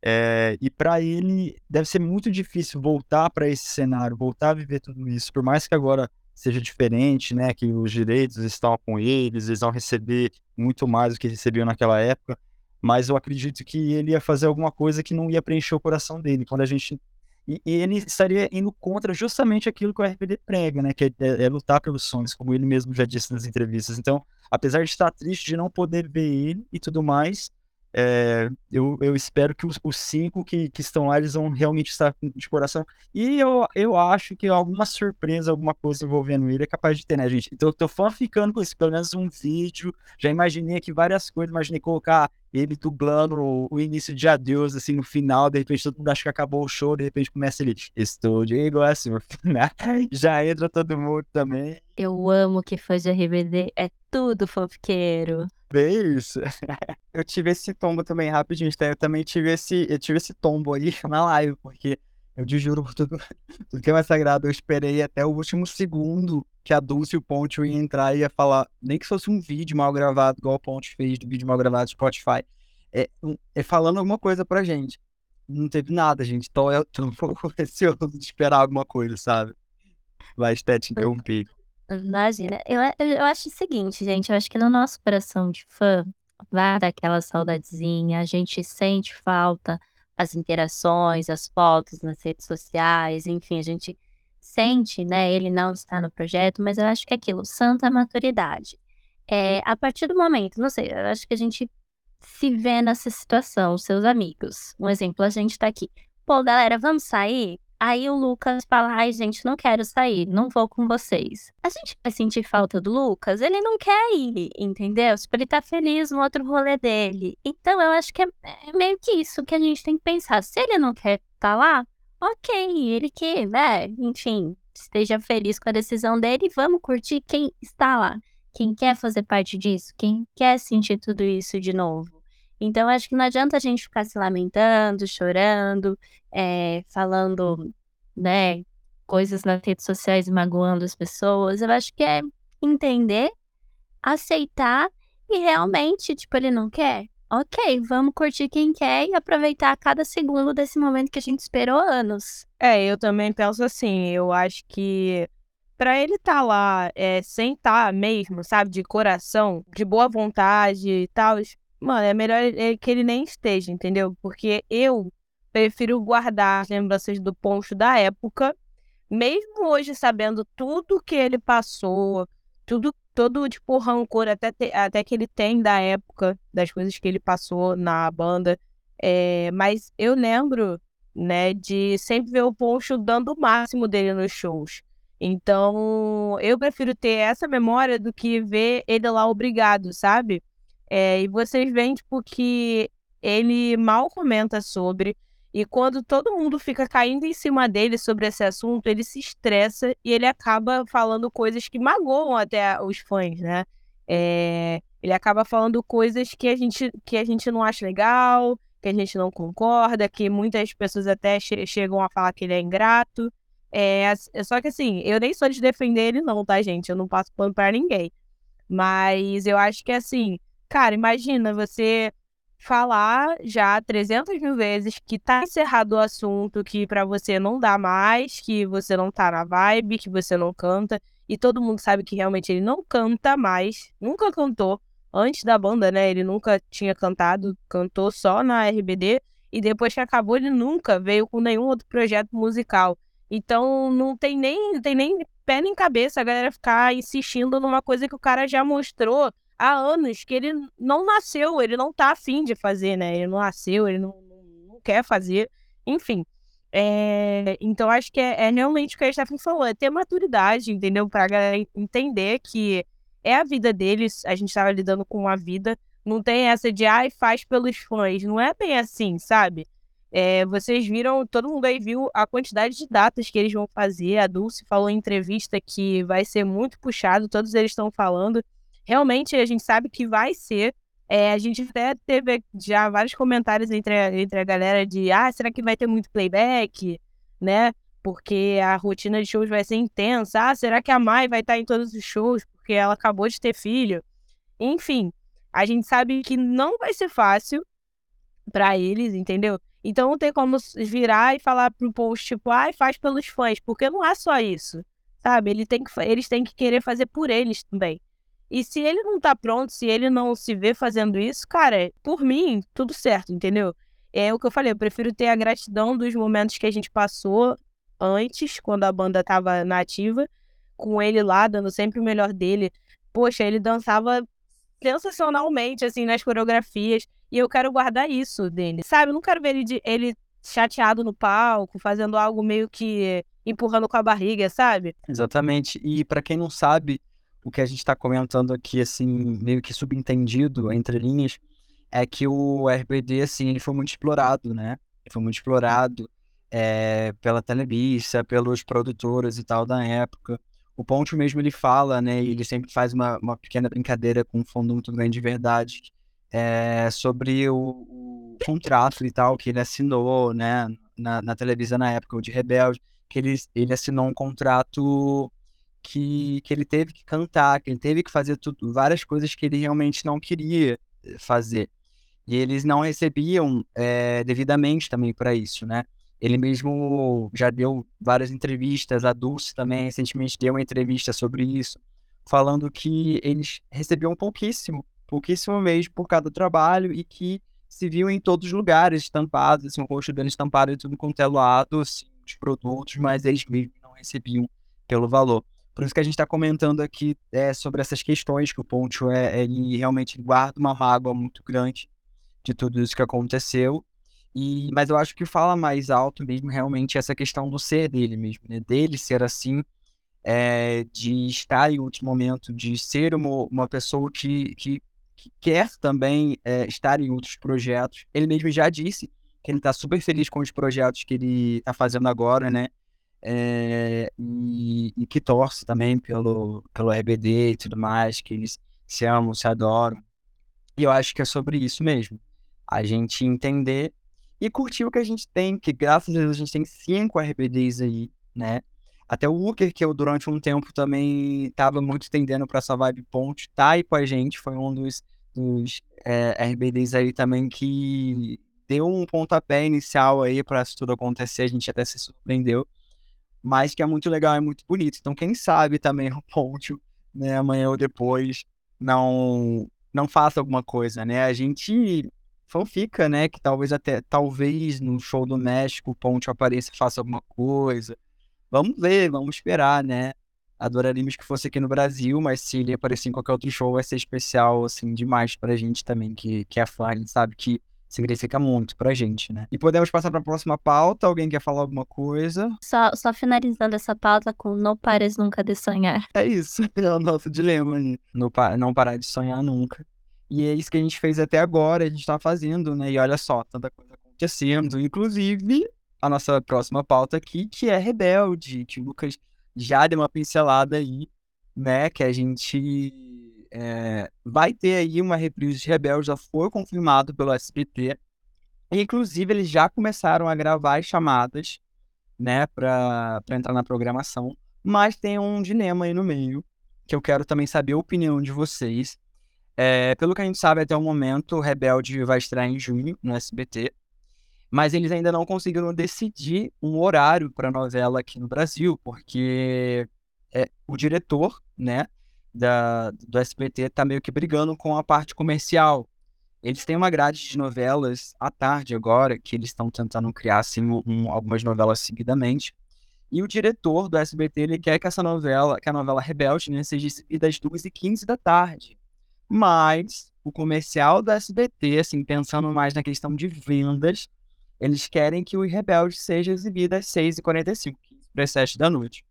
Speaker 4: É, e para ele deve ser muito difícil voltar para esse cenário, voltar a viver tudo isso, por mais que agora seja diferente, né, que os direitos estão com eles, eles vão receber muito mais do que recebiam naquela época, mas eu acredito que ele ia fazer alguma coisa que não ia preencher o coração dele. Quando a gente e, e, ele estaria indo contra justamente aquilo que o RPD prega, né? Que é, é, é, lutar pelos sonhos, como ele mesmo já disse nas entrevistas. Então, apesar de estar triste de não poder ver ele e tudo mais, é, eu, eu espero que os, os cinco que, que estão lá, eles vão realmente estar de coração. E eu, eu acho que alguma surpresa, alguma coisa envolvendo ele é capaz de ter, né, gente? Então eu tô ficando com isso, pelo menos um vídeo. Já imaginei aqui várias coisas, imaginei colocar ele dublando o, o, início de Adeus, assim, no final, de repente todo mundo acha que acabou o show, de repente começa ele, estou de igual assim? Já entra todo mundo também.
Speaker 2: Eu amo que fã de RBD é tudo fanfiqueiro.
Speaker 4: Bem isso.
Speaker 6: eu tive esse tombo também, rapidinho, eu também tive esse, eu tive esse tombo aí na live, porque eu te juro por tudo, tudo que é mais sagrado, eu esperei até o último segundo que a Dulce e o Ponte ia entrar e ia falar, nem que fosse um vídeo mal gravado, igual o Ponte fez do vídeo mal gravado do Spotify, é, é falando alguma coisa pra gente. Não teve nada, gente. Então eu tô um pouco receoso de esperar alguma coisa, sabe? Vai até te interromper.
Speaker 2: Imagina. Eu, eu acho o seguinte, gente. Eu acho que no nosso coração de fã, vai daquela saudadezinha, a gente sente falta as interações, as fotos nas redes sociais, enfim, a gente sente, né? Ele não está no projeto, mas eu acho que é aquilo, santa maturidade. É, a partir do momento, não sei, eu acho que a gente se vê nessa situação, seus amigos. Um exemplo, a gente tá aqui. Pô, galera, vamos sair? Aí o Lucas fala: ai, gente, não quero sair, não vou com vocês. A gente vai sentir falta do Lucas? Ele não quer ir, entendeu? Tipo, ele tá feliz no outro rolê dele. Então eu acho que é, é meio que isso que a gente tem que pensar. Se ele não quer estar tá lá, ok, ele que, né? Enfim, esteja feliz com a decisão dele vamos curtir quem está lá. Quem quer fazer parte disso, quem quer sentir tudo isso de novo. Então, acho que não adianta a gente ficar se lamentando, chorando, é, falando, né, coisas nas redes sociais magoando as pessoas. Eu acho que é entender, aceitar e realmente, tipo, ele não quer. Ok, vamos curtir quem quer e aproveitar cada segundo desse momento que a gente esperou anos.
Speaker 3: É, eu também penso assim, eu acho que para ele estar tá lá é, mesmo, sabe, de coração, de boa vontade e tal, mano, é melhor que ele nem esteja, entendeu? Porque eu prefiro guardar as lembranças do Poncho da época, mesmo hoje sabendo tudo que ele passou, tudo, todo, tipo, rancor até, te, até que ele tem da época, das coisas que ele passou na banda. É, mas eu lembro, né, de sempre ver o Poncho dando o máximo dele nos shows. Então, eu prefiro ter essa memória do que ver ele lá obrigado, sabe? É, e vocês veem, tipo, que ele mal comenta sobre. E quando todo mundo fica caindo em cima dele sobre esse assunto, ele se estressa e ele acaba falando coisas que magoam até os fãs, né? É, ele acaba falando coisas que a, gente, que a gente não acha legal, que a gente não concorda, que muitas pessoas até che chegam a falar que ele é ingrato. É, é, só que assim, eu nem sou de defender ele não, tá, gente? Eu não passo pano pra ninguém. Mas eu acho que assim, Cara, imagina você falar já 300 mil vezes que tá encerrado o assunto, que para você não dá mais, que você não tá na vibe, que você não canta, e todo mundo sabe que realmente ele não canta mais, nunca cantou, antes da banda, né? Ele nunca tinha cantado, cantou só na RBD. E depois que acabou, ele nunca veio com nenhum outro projeto musical. Então não tem nem, não tem nem pé nem cabeça a galera ficar insistindo numa coisa que o cara já mostrou há anos que ele não nasceu, ele não tá afim de fazer, né? Ele não nasceu, ele não, não, quer fazer. Enfim. É, então acho que é, é, realmente o que a Stephanie falou, é ter maturidade, entendeu? Pra galera entender que é a vida deles, a gente tava lidando com uma vida, não tem essa de ai, faz pelos fãs, não é bem assim, sabe? É, vocês viram, todo mundo aí viu a quantidade de datas que eles vão fazer. A Dulce falou em entrevista que vai ser muito puxado, todos eles estão falando. Realmente a gente sabe que vai ser. É, a gente até teve já vários comentários entre a, entre a galera de ah, será que vai ter muito playback? Né? Porque a rotina de shows vai ser intensa. Ah, será que a Mai vai estar em todos os shows? Porque ela acabou de ter filho. Enfim, a gente sabe que não vai ser fácil para eles, entendeu? Então não tem como virar e falar pro post, tipo, ai, faz pelos fãs, porque não é só isso, sabe? Ele tem que, eles têm que querer fazer por eles também. E se ele não tá pronto, se ele não se vê fazendo isso, cara, por mim, tudo certo, entendeu? É o que eu falei, eu prefiro ter a gratidão dos momentos que a gente passou antes, quando a banda tava nativa, com ele lá, dando sempre o melhor dele. Poxa, ele dançava sensacionalmente, assim, nas coreografias. E eu quero guardar isso dele, sabe? Eu não quero ver ele, de, ele chateado no palco, fazendo algo meio que empurrando com a barriga, sabe?
Speaker 4: Exatamente. E para quem não sabe, o que a gente está comentando aqui, assim, meio que subentendido entre linhas, é que o RBD, assim, ele foi muito explorado, né? Ele foi muito explorado é, pela Televisa, pelos produtores e tal da época. O Ponte mesmo ele fala, né? Ele sempre faz uma, uma pequena brincadeira com um fundo muito grande de verdade é, sobre o, o, contrato e tal que ele assinou, né? Na, na televisão na época, o de Rebelde, que ele, ele assinou um contrato que, que ele teve que cantar, que ele teve que fazer tudo, várias coisas que ele realmente não queria eh, fazer. E eles não recebiam é, devidamente também para isso, né? Ele mesmo já deu várias entrevistas, a Dulce também recentemente deu uma entrevista sobre isso, falando que eles recebiam pouquíssimo, pouquíssimo mesmo por cada trabalho e que se viu em todos os lugares estampados, assim, o rosto dele estampado e tudo quanto é assim, os produtos, mas eles mesmos não recebiam pelo valor. Por isso que a gente está comentando aqui é, sobre essas questões que o Poncho é, ele realmente guarda uma mágoa muito grande de tudo isso que aconteceu e, mas eu acho que fala mais alto mesmo realmente essa questão do ser dele mesmo, né? Dele ser assim, é, de estar em último momento, de ser uma, uma pessoa que, que, que quer também é, estar em outros projetos. Ele mesmo já disse que ele está super feliz com os projetos que ele está fazendo agora, né? É, e, e, que torce também pelo, pelo RBD e tudo mais, que eles se amam, se adoram. E eu acho que é sobre isso mesmo. A gente entender e curtir o que a gente tem, que graças a Deus a gente tem cinco RBDs aí, né? Até o Walker, que eu durante um tempo também estava muito tendendo para essa vibe ponte, tá aí com a gente, foi um dos, dos é, RBDs aí também que deu um pontapé inicial aí para isso tudo acontecer, a gente até se surpreendeu, mas que é muito legal, é muito bonito. Então, quem sabe também o ponte, né, amanhã ou depois, não não faça alguma coisa, né? A gente fanfica, né? Que talvez até, talvez no show do México o Ponte apareça faça alguma coisa. Vamos ver, vamos esperar, né? Adoraríamos que fosse aqui no Brasil, mas se ele aparecer em qualquer outro show vai ser especial, assim, demais pra gente também, que, que é fã, sabe? Que significa muito pra gente, né? E podemos passar pra próxima pauta. Alguém quer falar alguma coisa?
Speaker 2: Só, só finalizando essa pauta com não pares nunca de sonhar.
Speaker 4: É isso, é o nosso dilema, né? Não, não parar de sonhar nunca. E é isso que a gente fez até agora, a gente tá fazendo, né? E olha só, tanta coisa acontecendo. Inclusive, a nossa próxima pauta aqui, que é Rebelde, que o Lucas já deu uma pincelada aí, né? Que a gente é, vai ter aí uma reprise de Rebelde, já foi confirmado pelo SBT. Inclusive, eles já começaram a gravar as chamadas, né, para entrar na programação. Mas tem um dilema aí no meio, que eu quero também saber a opinião de vocês é, pelo que a gente sabe até o momento, Rebelde vai estrear em junho no SBT, mas eles ainda não conseguiram decidir um horário para novela aqui no Brasil, porque é, o diretor, né, da, do SBT tá meio que brigando com a parte comercial. Eles têm uma grade de novelas à tarde agora, que eles estão tentando criar assim, um, algumas novelas seguidamente. E o diretor do SBT ele quer que essa novela, que a novela Rebelde, né, seja às 2h15 da tarde. Mas o comercial do SBT, assim, pensando mais na questão de vendas, eles querem que o Rebelde seja exibido às 6h45, para as 7 da noite.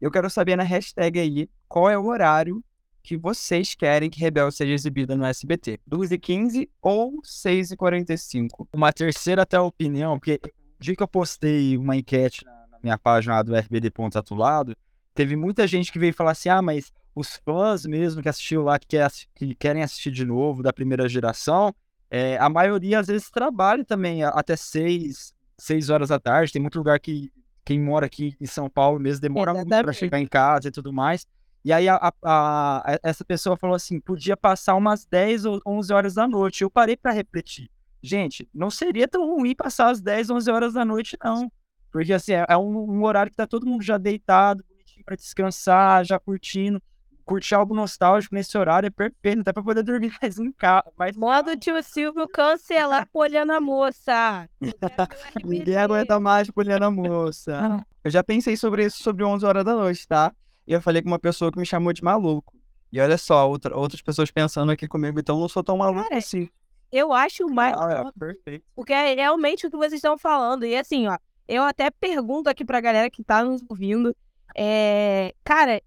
Speaker 4: Eu quero saber na hashtag aí qual é o horário que vocês querem que Rebelde seja exibida no SBT. 2h15 ou 6h45?
Speaker 7: Uma terceira até opinião, porque o dia que eu postei uma enquete na minha página do RBD Ponto Atulado, teve muita gente que veio falar assim, ah, mas os fãs mesmo que assistiu lá, que, quer, que querem assistir de novo, da primeira geração, é, a maioria às vezes trabalha também até seis, seis horas da tarde. Tem muito lugar que quem mora aqui em São Paulo mesmo demora Exatamente. muito para chegar em casa e tudo mais. E aí a, a, a, essa pessoa falou assim, podia passar umas 10 ou 11 horas da noite. Eu parei para refletir. Gente, não seria tão ruim passar as 10, 11 horas da noite, não. Porque assim, é, é um, um, horário que tá todo mundo já deitado, bonitinho pra descansar, já curtindo. Curtir algo nostálgico nesse horário é perfeito, até pra poder dormir mais em casa. Mais...
Speaker 3: Modo tio Silvio cancelar polhando a moça.
Speaker 4: Ninguém aguenta mais polhando a moça. Eu já pensei sobre isso sobre 11 horas da noite, tá? E eu falei com uma pessoa que me chamou de maluco. E olha só, outra, outras pessoas pensando aqui comigo, então eu não sou tão maluco Cara, assim.
Speaker 3: Eu acho mais.
Speaker 4: Ah, é, perfeito.
Speaker 3: Porque é realmente o que vocês estão falando. E assim, ó, eu até pergunto aqui pra galera que tá nos ouvindo. É, cara,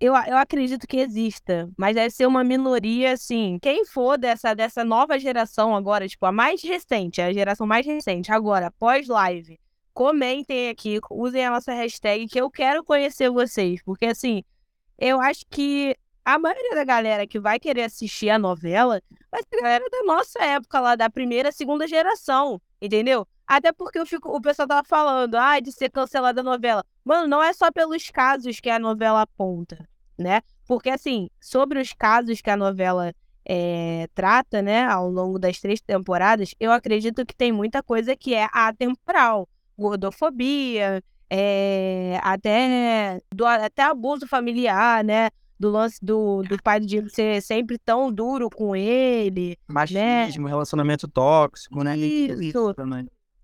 Speaker 3: eu, eu acredito que exista, mas deve ser uma minoria, assim. Quem for dessa, dessa nova geração agora, tipo, a mais recente, a geração mais recente, agora, pós-live, comentem aqui, usem a nossa hashtag que eu quero conhecer vocês, porque assim, eu acho que a maioria da galera que vai querer assistir a novela vai ser a galera da nossa época lá, da primeira, segunda geração, entendeu? Até porque eu fico, o pessoal tava falando, ah, de ser cancelada a novela. Mano, não é só pelos casos que a novela aponta, né? Porque, assim, sobre os casos que a novela é, trata, né, ao longo das três temporadas, eu acredito que tem muita coisa que é atemporal. Gordofobia, é, até, do, até abuso familiar, né? Do lance do, do pai do Diego ser sempre tão duro com ele.
Speaker 4: Machismo, né? relacionamento tóxico, né?
Speaker 3: Isso. isso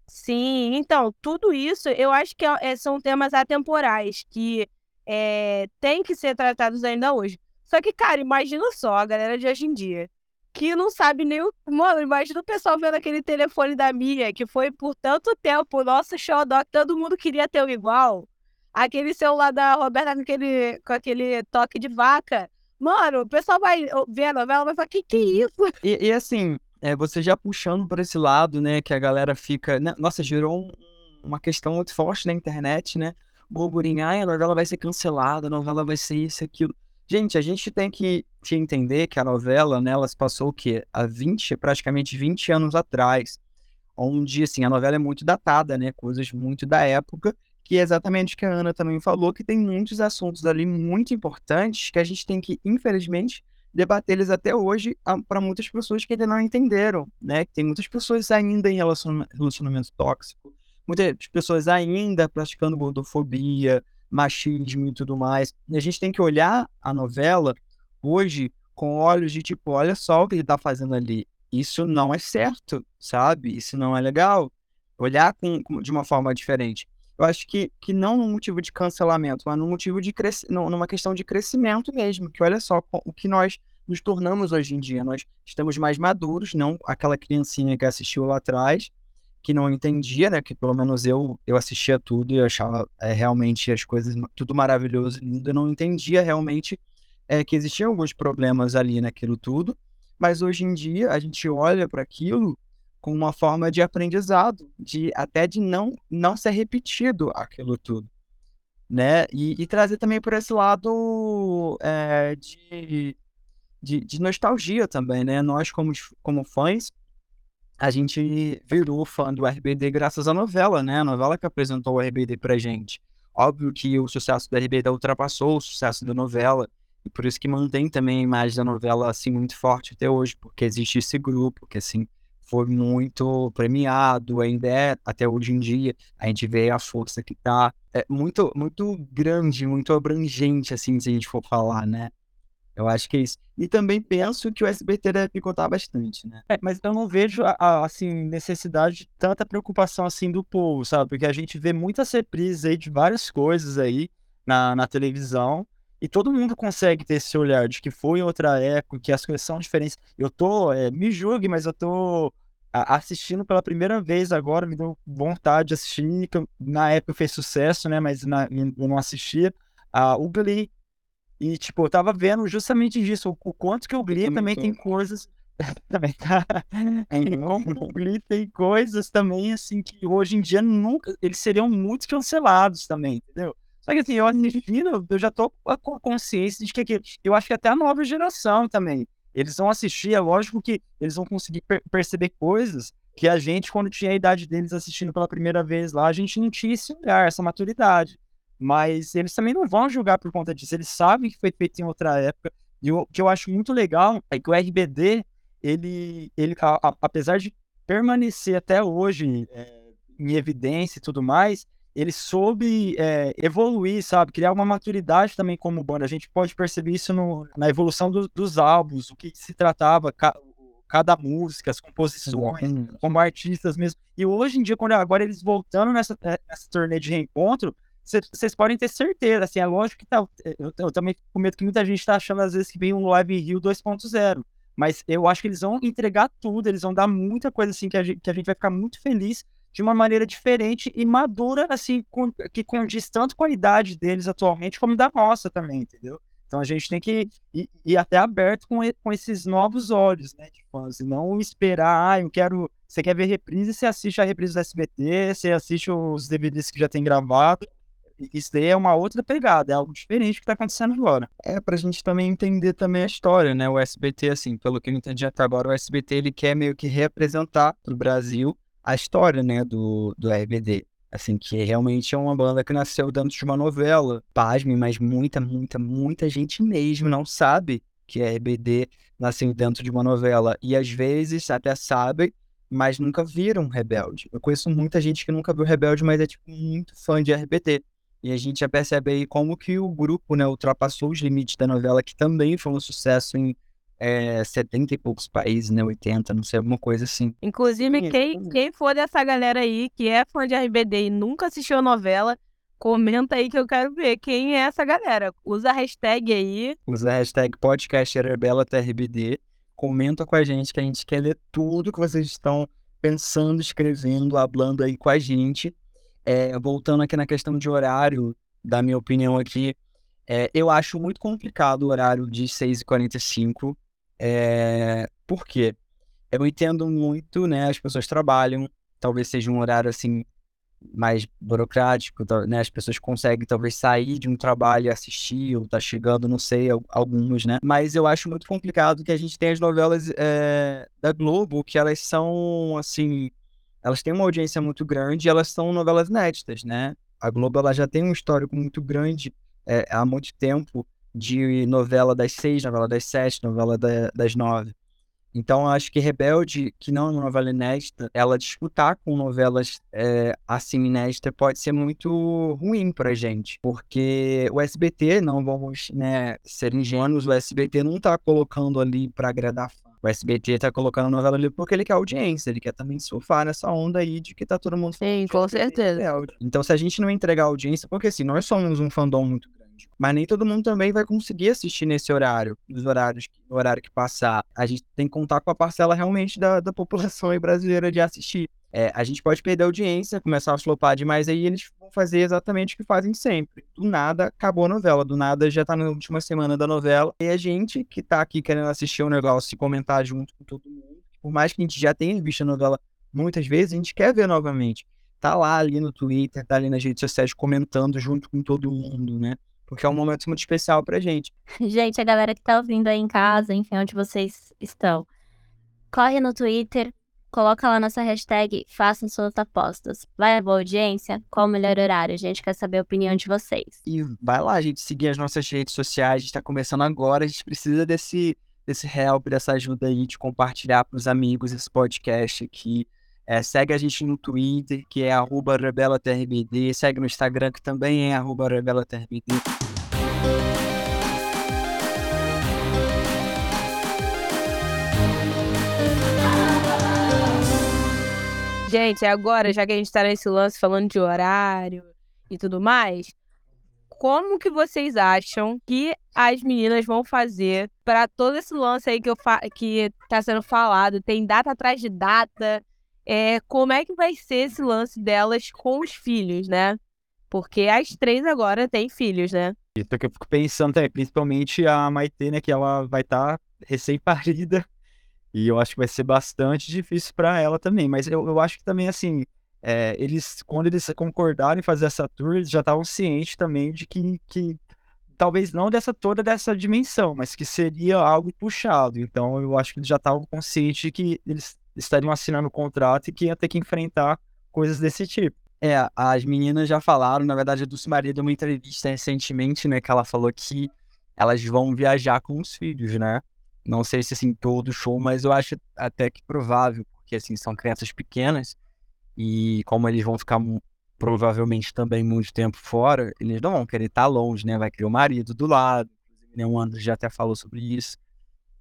Speaker 3: Sim, então, tudo isso eu acho que é, são temas atemporais que é, tem que ser tratados ainda hoje. Só que, cara, imagina só a galera de hoje em dia, que não sabe nem o. Mano, imagina o pessoal vendo aquele telefone da Mia, que foi por tanto tempo o nosso show que todo mundo queria ter o igual. Aquele celular da Roberta com aquele, com aquele toque de vaca. Mano, o pessoal vai ver a novela e vai falar: que que é isso?
Speaker 4: E, e assim, é, você já puxando por esse lado, né, que a galera fica. Né, nossa, gerou um, uma questão muito forte na internet, né? Burburinho, a novela vai ser cancelada, a novela vai ser isso, aquilo. Gente, a gente tem que, que entender que a novela, né, ela se passou o quê? Há 20, praticamente 20 anos atrás. Onde, assim, a novela é muito datada, né? Coisas muito da época, que é exatamente o que a Ana também falou, que tem muitos assuntos ali muito importantes que a gente tem que, infelizmente, debater eles até hoje para muitas pessoas que ainda não entenderam, né? Tem muitas pessoas ainda em relacionamento tóxico, muitas pessoas ainda praticando gordofobia, machismo e tudo mais. E a gente tem que olhar a novela hoje com olhos de tipo, olha só o que ele está fazendo ali. Isso não é certo, sabe? Isso não é legal. Olhar com, com, de uma forma diferente. Eu acho que, que não num motivo de cancelamento, mas num motivo de crescimento, numa questão de crescimento mesmo. Que olha só o que nós nos tornamos hoje em dia. Nós estamos mais maduros, não aquela criancinha que assistiu lá atrás, que não entendia, né? Que pelo menos eu, eu assistia tudo e achava é, realmente as coisas tudo maravilhoso, lindo. Eu não entendia realmente é, que existiam alguns problemas ali naquilo tudo. Mas hoje em dia a gente olha para aquilo com uma forma de aprendizado, de até de não não ser repetido aquilo tudo, né? E, e trazer também por esse lado é, de, de, de, nostalgia também, né? Nós como como fãs a gente virou fã do RBD graças à novela, né? A novela que apresentou o RBD pra gente. Óbvio que o sucesso do RBD ultrapassou o sucesso da novela, e por isso que mantém também a imagem da novela assim muito forte até hoje, porque existe esse grupo que assim foi muito premiado, ainda é até hoje em dia. A gente vê a força que tá. É muito, muito grande, muito abrangente, assim, se a gente for falar, né? Eu acho que é isso. E também penso que o SBT deve picotar bastante, né?
Speaker 7: É, mas eu não vejo, a, a, assim, necessidade de tanta preocupação assim do povo, sabe? Porque a gente vê muitas reprises aí de várias coisas aí na, na televisão e todo mundo consegue ter esse olhar de que foi outra época, que as coisas são diferentes. Eu tô, é, me julgue, mas eu tô assistindo pela primeira vez agora, me deu vontade de assistir, na época fez sucesso, né? Mas na, eu não assistia. O Glee, e, tipo, eu tava vendo justamente disso, o, o quanto que o Glee também tem coisas. também tá. o Glee tem coisas também, assim, que hoje em dia nunca. Eles seriam muito cancelados também, entendeu? Só que assim, eu assistindo, eu já tô com a consciência de que, que eu acho que até a nova geração também. Eles vão assistir, é lógico que eles vão conseguir per perceber coisas que a gente, quando tinha a idade deles assistindo pela primeira vez lá, a gente não tinha esse olhar, essa maturidade. Mas eles também não vão julgar por conta disso. Eles sabem que foi feito em outra época. E o que eu acho muito legal é que o RBD, ele, ele a, a, apesar de permanecer até hoje é, em evidência e tudo mais, ele soube é, evoluir, sabe? Criar uma maturidade também como banda. A gente pode perceber isso no, na evolução do, dos álbuns, o que se tratava, ca, cada música, as composições, como artistas mesmo. E hoje em dia, quando agora eles voltando nessa, é, nessa turnê de reencontro, vocês podem ter certeza, assim, é lógico que tá, eu, eu também com medo que muita gente está achando às vezes que vem um Live Rio 2.0, mas eu acho que eles vão entregar tudo, eles vão dar muita coisa assim que a gente, que a gente vai ficar muito feliz de uma maneira diferente e madura, assim, com, que condiz tanto com a idade deles atualmente como da nossa também, entendeu? Então a gente tem que ir, ir até aberto com, com esses novos olhos, né, de fãs, e não esperar, ah, eu quero, você quer ver reprise, você assiste a reprise do SBT, você assiste os DVDs que já tem gravado, isso daí é uma outra pegada, é algo diferente que está acontecendo agora.
Speaker 4: É pra gente também entender também a história, né? O SBT, assim, pelo que eu entendi até agora, o SBT ele quer meio que representar pro Brasil a história, né, do, do RBD. Assim, que realmente é uma banda que nasceu dentro de uma novela. Pasme, mas muita, muita, muita gente mesmo não sabe que RBD nasceu dentro de uma novela. E às vezes até sabe, mas nunca viram Rebelde. Eu conheço muita gente que nunca viu Rebelde, mas é tipo muito fã de RBD. E a gente já percebe aí como que o grupo, né, ultrapassou os limites da novela, que também foi um sucesso em é, 70 e poucos países, né, 80, não sei, alguma coisa assim.
Speaker 3: Inclusive, Sim, quem, quem for dessa galera aí, que é fã de RBD e nunca assistiu a novela, comenta aí que eu quero ver quem é essa galera. Usa a hashtag aí.
Speaker 4: Usa a hashtag podcastRebelaTRBD. Comenta com a gente que a gente quer ler tudo que vocês estão pensando, escrevendo, hablando aí com a gente. É, voltando aqui na questão de horário, da minha opinião aqui, é, eu acho muito complicado o horário de 6h45. É, por quê? Eu entendo muito, né? As pessoas trabalham, talvez seja um horário assim mais burocrático, né? As pessoas conseguem talvez sair de um trabalho e assistir, ou tá chegando, não sei, alguns, né? Mas eu acho muito complicado que a gente tem as novelas é, da Globo, que elas são, assim, elas têm uma audiência muito grande e elas são novelas inéditas, né? A Globo ela já tem um histórico muito grande é, há muito tempo de novela das seis, novela das sete, novela da, das nove. Então, acho que Rebelde, que não é uma novela inédita, ela disputar com novelas é, assim inéditas pode ser muito ruim pra gente. Porque o SBT, não vamos né, ser ingênuos, o SBT não tá colocando ali para agradar o SBT tá colocando a novela ali porque ele quer audiência, ele quer também surfar nessa onda aí de que tá todo mundo
Speaker 3: Sim, com certeza.
Speaker 4: Então, se a gente não entregar audiência, porque assim, nós somos um fandom muito grande, mas nem todo mundo também vai conseguir assistir nesse horário, nos horários, no horário que passar. A gente tem que contar com a parcela realmente da, da população brasileira de assistir. É, a gente pode perder a audiência, começar a flopar demais, aí eles vão fazer exatamente o que fazem sempre. Do nada, acabou a novela, do nada já tá na última semana da novela, e a gente que tá aqui querendo assistir o negócio e comentar junto com todo mundo, por mais que a gente já tenha visto a novela muitas vezes, a gente quer ver novamente. Tá lá ali no Twitter, tá ali nas redes sociais comentando junto com todo mundo, né? Porque é um momento muito especial pra gente.
Speaker 2: Gente, a galera que tá ouvindo aí em casa, enfim, onde vocês estão, corre no Twitter, Coloca lá nossa hashtag, façam suas apostas. Vai a boa audiência? Qual o melhor horário? A gente quer saber a opinião de vocês.
Speaker 4: E vai lá, a gente, seguir as nossas redes sociais. A gente tá começando agora. A gente precisa desse, desse help, dessa ajuda aí de compartilhar para os amigos esse podcast aqui. É, segue a gente no Twitter, que é RebelaTRBD. Segue no Instagram, que também é RebelaTRBD.
Speaker 3: Gente, agora, já que a gente tá nesse lance falando de horário e tudo mais, como que vocês acham que as meninas vão fazer para todo esse lance aí que, eu fa que tá sendo falado? Tem data atrás de data. É, como é que vai ser esse lance delas com os filhos, né? Porque as três agora têm filhos, né?
Speaker 7: Isso que eu fico pensando também, principalmente a Maitê, né, que ela vai estar tá recém-parida. E eu acho que vai ser bastante difícil para ela também. Mas eu, eu acho que também, assim, é, eles, quando eles concordaram em fazer essa tour, eles já estavam cientes também de que, que talvez não dessa toda dessa dimensão, mas que seria algo puxado. Então eu acho que eles já estavam conscientes de que eles estariam assinando o contrato e que ia ter que enfrentar coisas desse tipo.
Speaker 4: É, as meninas já falaram, na verdade, a Dulce Maria deu uma entrevista recentemente, né, que ela falou que elas vão viajar com os filhos, né? Não sei se assim todo show, mas eu acho até que provável, porque assim são crianças pequenas e como eles vão ficar provavelmente também muito tempo fora, eles não vão querer estar longe, né? Vai querer o marido do lado. Né, o André já até falou sobre isso,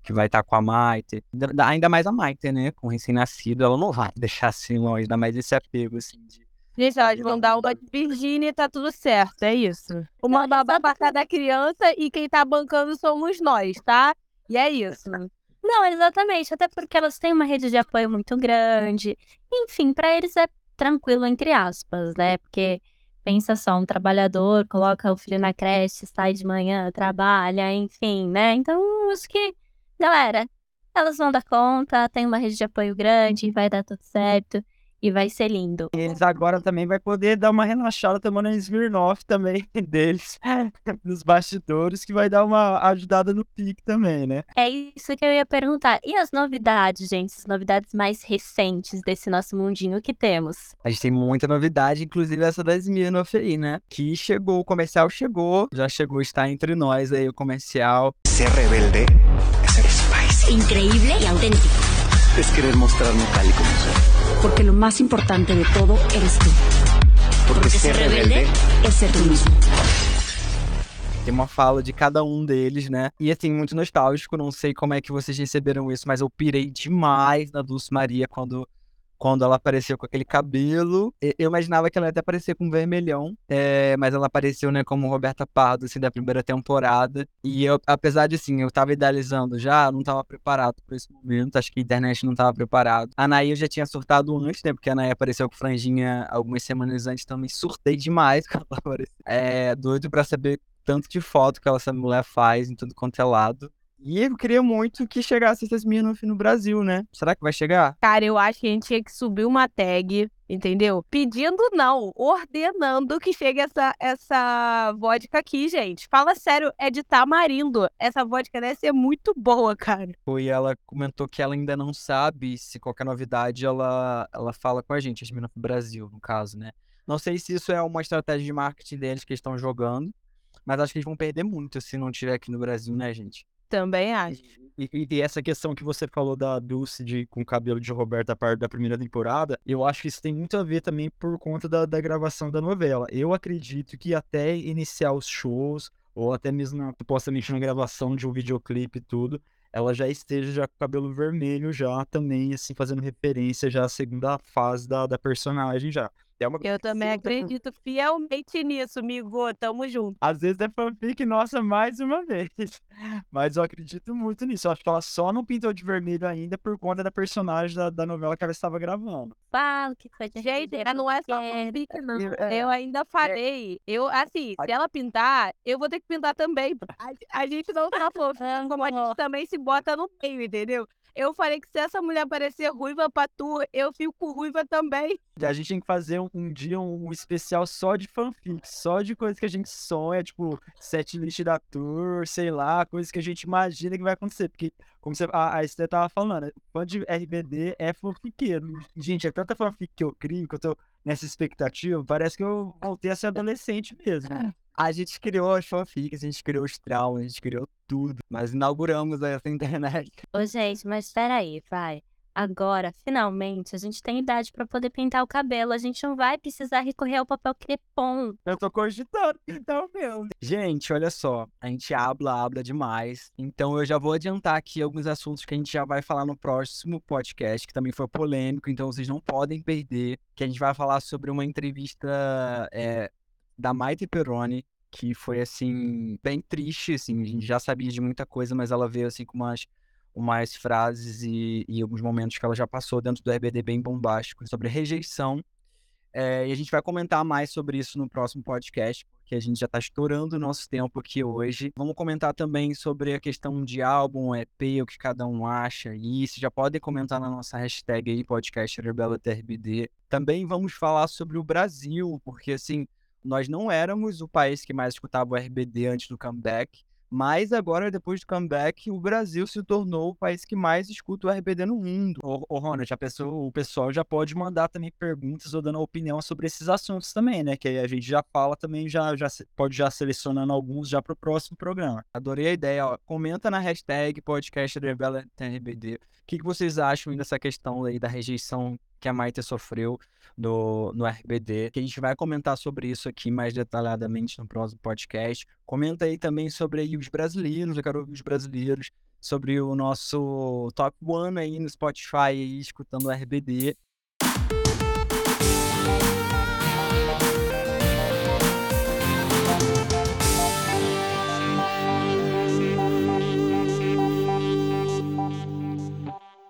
Speaker 4: que vai estar com a Maite. Ainda mais a Maite, né? Com recém-nascido, ela não vai deixar assim longe, ainda mais esse apego, assim, de...
Speaker 3: Gente, elas vão dar uma de Virgínia e tá tudo certo, é isso. Uma babá pra cada criança e quem tá bancando somos nós, tá? E é isso.
Speaker 2: Não, exatamente. Até porque elas têm uma rede de apoio muito grande. Enfim, para eles é tranquilo, entre aspas, né? Porque pensa só, um trabalhador coloca o filho na creche, sai de manhã, trabalha, enfim, né? Então, acho que, galera, elas vão dar conta, tem uma rede de apoio grande, vai dar tudo certo e vai ser lindo.
Speaker 7: E eles agora também vai poder dar uma relaxada tomando um Smirnoff também deles nos bastidores, que vai dar uma ajudada no pique também, né?
Speaker 2: É isso que eu ia perguntar. E as novidades, gente? As novidades mais recentes desse nosso mundinho que temos?
Speaker 4: A gente tem muita novidade, inclusive essa da Smirnoff aí, né? Que chegou, o comercial chegou, já chegou, está entre nós aí o comercial.
Speaker 8: Ser rebelde.
Speaker 9: Increíble e autêntico.
Speaker 8: Es querer mostrarme tal y como soy.
Speaker 9: Porque lo más importante de todo eres tú.
Speaker 8: Porque, Porque ser, rebelde, rebelde
Speaker 9: é ser tú mesmo.
Speaker 4: Tem uma fala de cada um deles, né? E assim, muito nostálgico. Não sei como é que vocês receberam isso, mas eu pirei demais na Dulce Maria quando quando ela apareceu com aquele cabelo. Eu imaginava que ela ia até aparecer com vermelhão, é, mas ela apareceu, né, como Roberta Pardo, assim, da primeira temporada. E eu, apesar de, assim, eu tava idealizando já, não tava preparado para esse momento, acho que a internet não tava preparado. A Anaí eu já tinha surtado antes, né, porque a Anaí apareceu com franjinha algumas semanas antes, também surtei demais quando ela apareceu. É, doido para saber tanto de foto que essa mulher faz em tudo quanto é lado. E eu queria muito que chegasse essas minhas no Brasil, né? Será que vai chegar?
Speaker 3: Cara, eu acho que a gente tinha que subir uma tag, entendeu? Pedindo não, ordenando que chegue essa, essa vodka aqui, gente. Fala sério, é de tamarindo. Essa vodka deve ser muito boa, cara.
Speaker 4: E ela comentou que ela ainda não sabe se qualquer novidade ela, ela fala com a gente, as meninas do Brasil, no caso, né? Não sei se isso é uma estratégia de marketing deles que estão jogando, mas acho que eles vão perder muito se não tiver aqui no Brasil, né, gente?
Speaker 3: Também acho.
Speaker 7: E, e, e, essa questão que você falou da Dulce de, com o cabelo de Roberta parte da primeira temporada, eu acho que isso tem muito a ver também por conta da, da gravação da novela. Eu acredito que até iniciar os shows, ou até mesmo na, supostamente na gravação de um videoclipe e tudo, ela já esteja já com o cabelo vermelho já também, assim, fazendo referência já à segunda fase da, da personagem já.
Speaker 3: É uma... Eu também acredito fielmente nisso, amigo. Tamo junto.
Speaker 7: Às vezes é fanfic nossa mais uma vez. Mas eu acredito muito nisso. Eu acho que ela só não pintou de vermelho ainda por conta da personagem da, da novela que ela estava gravando.
Speaker 2: Fala que coisa.
Speaker 3: Gente, ela não é só fanfic, não. Eu ainda falei. Eu, assim, se ela pintar, eu vou ter que pintar também. A, a gente não tá fofinho, como a gente também se bota no meio, entendeu? Eu falei que se essa mulher aparecer ruiva pra tu, eu fico ruiva também.
Speaker 7: A gente tem que fazer um, um dia um, especial só de fanfic, só de coisas que a gente sonha, tipo, set list da tour, sei lá, coisas que a gente imagina que vai acontecer. Porque, como você, a, a Esther tava falando, fã de RBD é fanfiqueiro. Gente, é tanta fanfic que eu crio, que eu tô nessa expectativa, parece que eu voltei a ser adolescente mesmo.
Speaker 4: A gente criou as fanfics, a gente criou os traumas, a gente criou tudo. Mas inauguramos essa internet.
Speaker 2: Ô, gente, mas espera aí, vai. Agora, finalmente, a gente tem idade pra poder pintar o cabelo. A gente não vai precisar recorrer ao papel crepom.
Speaker 7: Eu tô cogitando, então, meu.
Speaker 4: Gente, olha só, a gente habla, habla demais. Então eu já vou adiantar aqui alguns assuntos que a gente já vai falar no próximo podcast, que também foi polêmico, então vocês não podem perder. Que a gente vai falar sobre uma entrevista é, da Maite Peroni, que foi assim, bem triste, assim, a gente já sabia de muita coisa, mas ela veio assim com umas umas frases e, e alguns momentos que ela já passou dentro do RBD bem bombásticos sobre rejeição. É, e a gente vai comentar mais sobre isso no próximo podcast, porque a gente já está estourando o nosso tempo aqui hoje. Vamos comentar também sobre a questão de álbum, EP, o que cada um acha. E isso já podem comentar na nossa hashtag aí, podcast RebelaTRBD. Também vamos falar sobre o Brasil, porque assim, nós não éramos o país que mais escutava o RBD antes do comeback. Mas agora, depois do comeback, o Brasil se tornou o país que mais escuta o RBD no mundo.
Speaker 7: Ô, ô Ronald, pessoa, o pessoal já pode mandar também perguntas ou dando opinião sobre esses assuntos também, né? Que aí a gente já fala também, já, já pode já selecionando alguns já pro próximo programa.
Speaker 4: Adorei a ideia, ó. Comenta na hashtag podcast RBD. O que, que vocês acham dessa questão aí da rejeição que a Maite sofreu no, no RBD? Que a gente vai comentar sobre isso aqui mais detalhadamente no próximo podcast. Comenta aí também sobre aí os brasileiros, eu quero ouvir os brasileiros, sobre o nosso top one aí no Spotify, aí, escutando o RBD.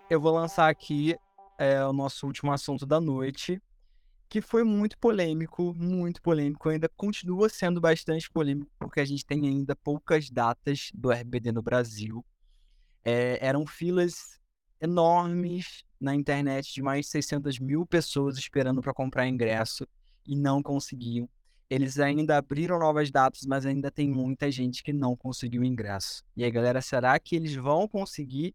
Speaker 4: Eu vou lançar aqui é, o nosso último assunto da noite, que foi muito polêmico, muito polêmico, ainda continua sendo bastante polêmico, porque a gente tem ainda poucas datas do RBD no Brasil. É, eram filas enormes na internet de mais de 600 mil pessoas esperando para comprar ingresso e não conseguiam. Eles ainda abriram novas datas, mas ainda tem muita gente que não conseguiu ingresso. E aí, galera, será que eles vão conseguir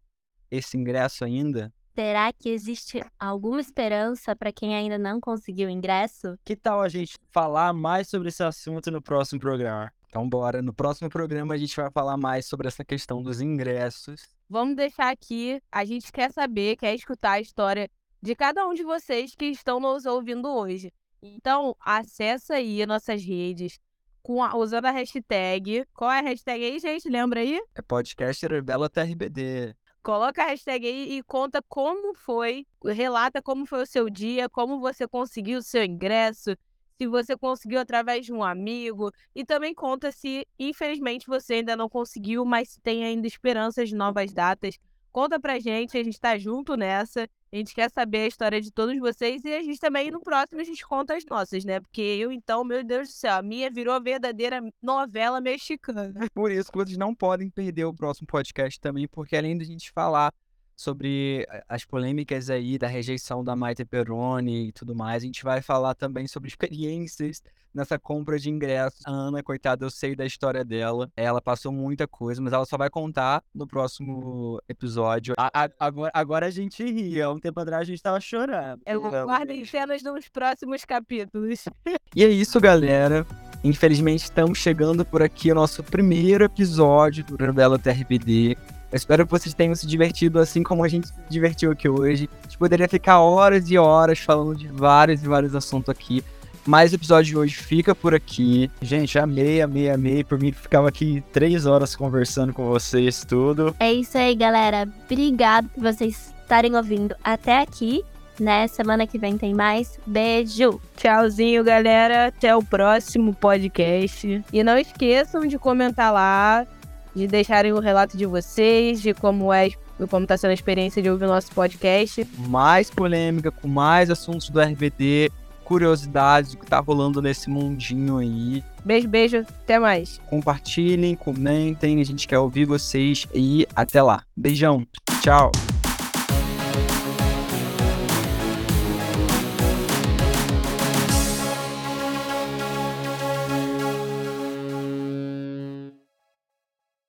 Speaker 4: esse ingresso ainda?
Speaker 2: Será que existe alguma esperança para quem ainda não conseguiu ingresso?
Speaker 7: Que tal a gente falar mais sobre esse assunto no próximo programa?
Speaker 4: Então, bora. No próximo programa, a gente vai falar mais sobre essa questão dos ingressos.
Speaker 3: Vamos deixar aqui. A gente quer saber, quer escutar a história de cada um de vocês que estão nos ouvindo hoje. Então, acessa aí nossas redes com a- usando a hashtag. Qual é a hashtag aí, gente? Lembra aí?
Speaker 4: É podcast Revela TRBD.
Speaker 3: Coloca a hashtag aí e conta como foi, relata como foi o seu dia, como você conseguiu o seu ingresso, se você conseguiu através de um amigo, e também conta se, infelizmente, você ainda não conseguiu, mas tem ainda esperanças de novas datas. Conta pra gente, a gente tá junto nessa. A gente quer saber a história de todos vocês e a gente também, no próximo, a gente conta as nossas, né? Porque eu, então, meu Deus do céu, a minha virou a verdadeira novela mexicana.
Speaker 4: Por isso que vocês não podem perder o próximo podcast também, porque além da gente falar sobre a- as polêmicas aí da rejeição da Maite Peroni e tudo mais, a gente vai falar também sobre experiências nessa compra de ingressos. A Ana, coitada, eu sei da história dela. Ela passou muita coisa, mas ela só vai contar no próximo episódio.
Speaker 7: A- a- agora, agora a gente ri. Há um tempo atrás a gente tava chorando.
Speaker 3: Eu guardem cenas nos próximos capítulos.
Speaker 4: E é isso, galera. Infelizmente, estamos chegando por aqui o nosso primeiro episódio do Revela TRPD. Eu espero que vocês tenham se divertido assim como a gente se divertiu aqui hoje. A gente poderia ficar horas e horas falando de vários e vários assuntos aqui. Mas o episódio de hoje fica por aqui.
Speaker 7: Gente, amei, amei, amei. Por mim, ficava aqui três horas conversando com vocês, tudo.
Speaker 2: É isso aí, galera. Obrigado por vocês estarem ouvindo até aqui. Né? Semana que vem tem mais. Beijo!
Speaker 3: Tchauzinho, galera. Até o próximo podcast. E não esqueçam de comentar lá, de deixarem o relato de vocês, de como é, como tá sendo a experiência de ouvir o nosso podcast.
Speaker 4: Mais polêmica, com mais assuntos do RBD, curiosidades do que tá rolando nesse mundinho aí.
Speaker 3: Beijo, beijo. Até mais.
Speaker 4: Compartilhem, comentem, a gente quer ouvir vocês e até lá. Beijão. Tchau.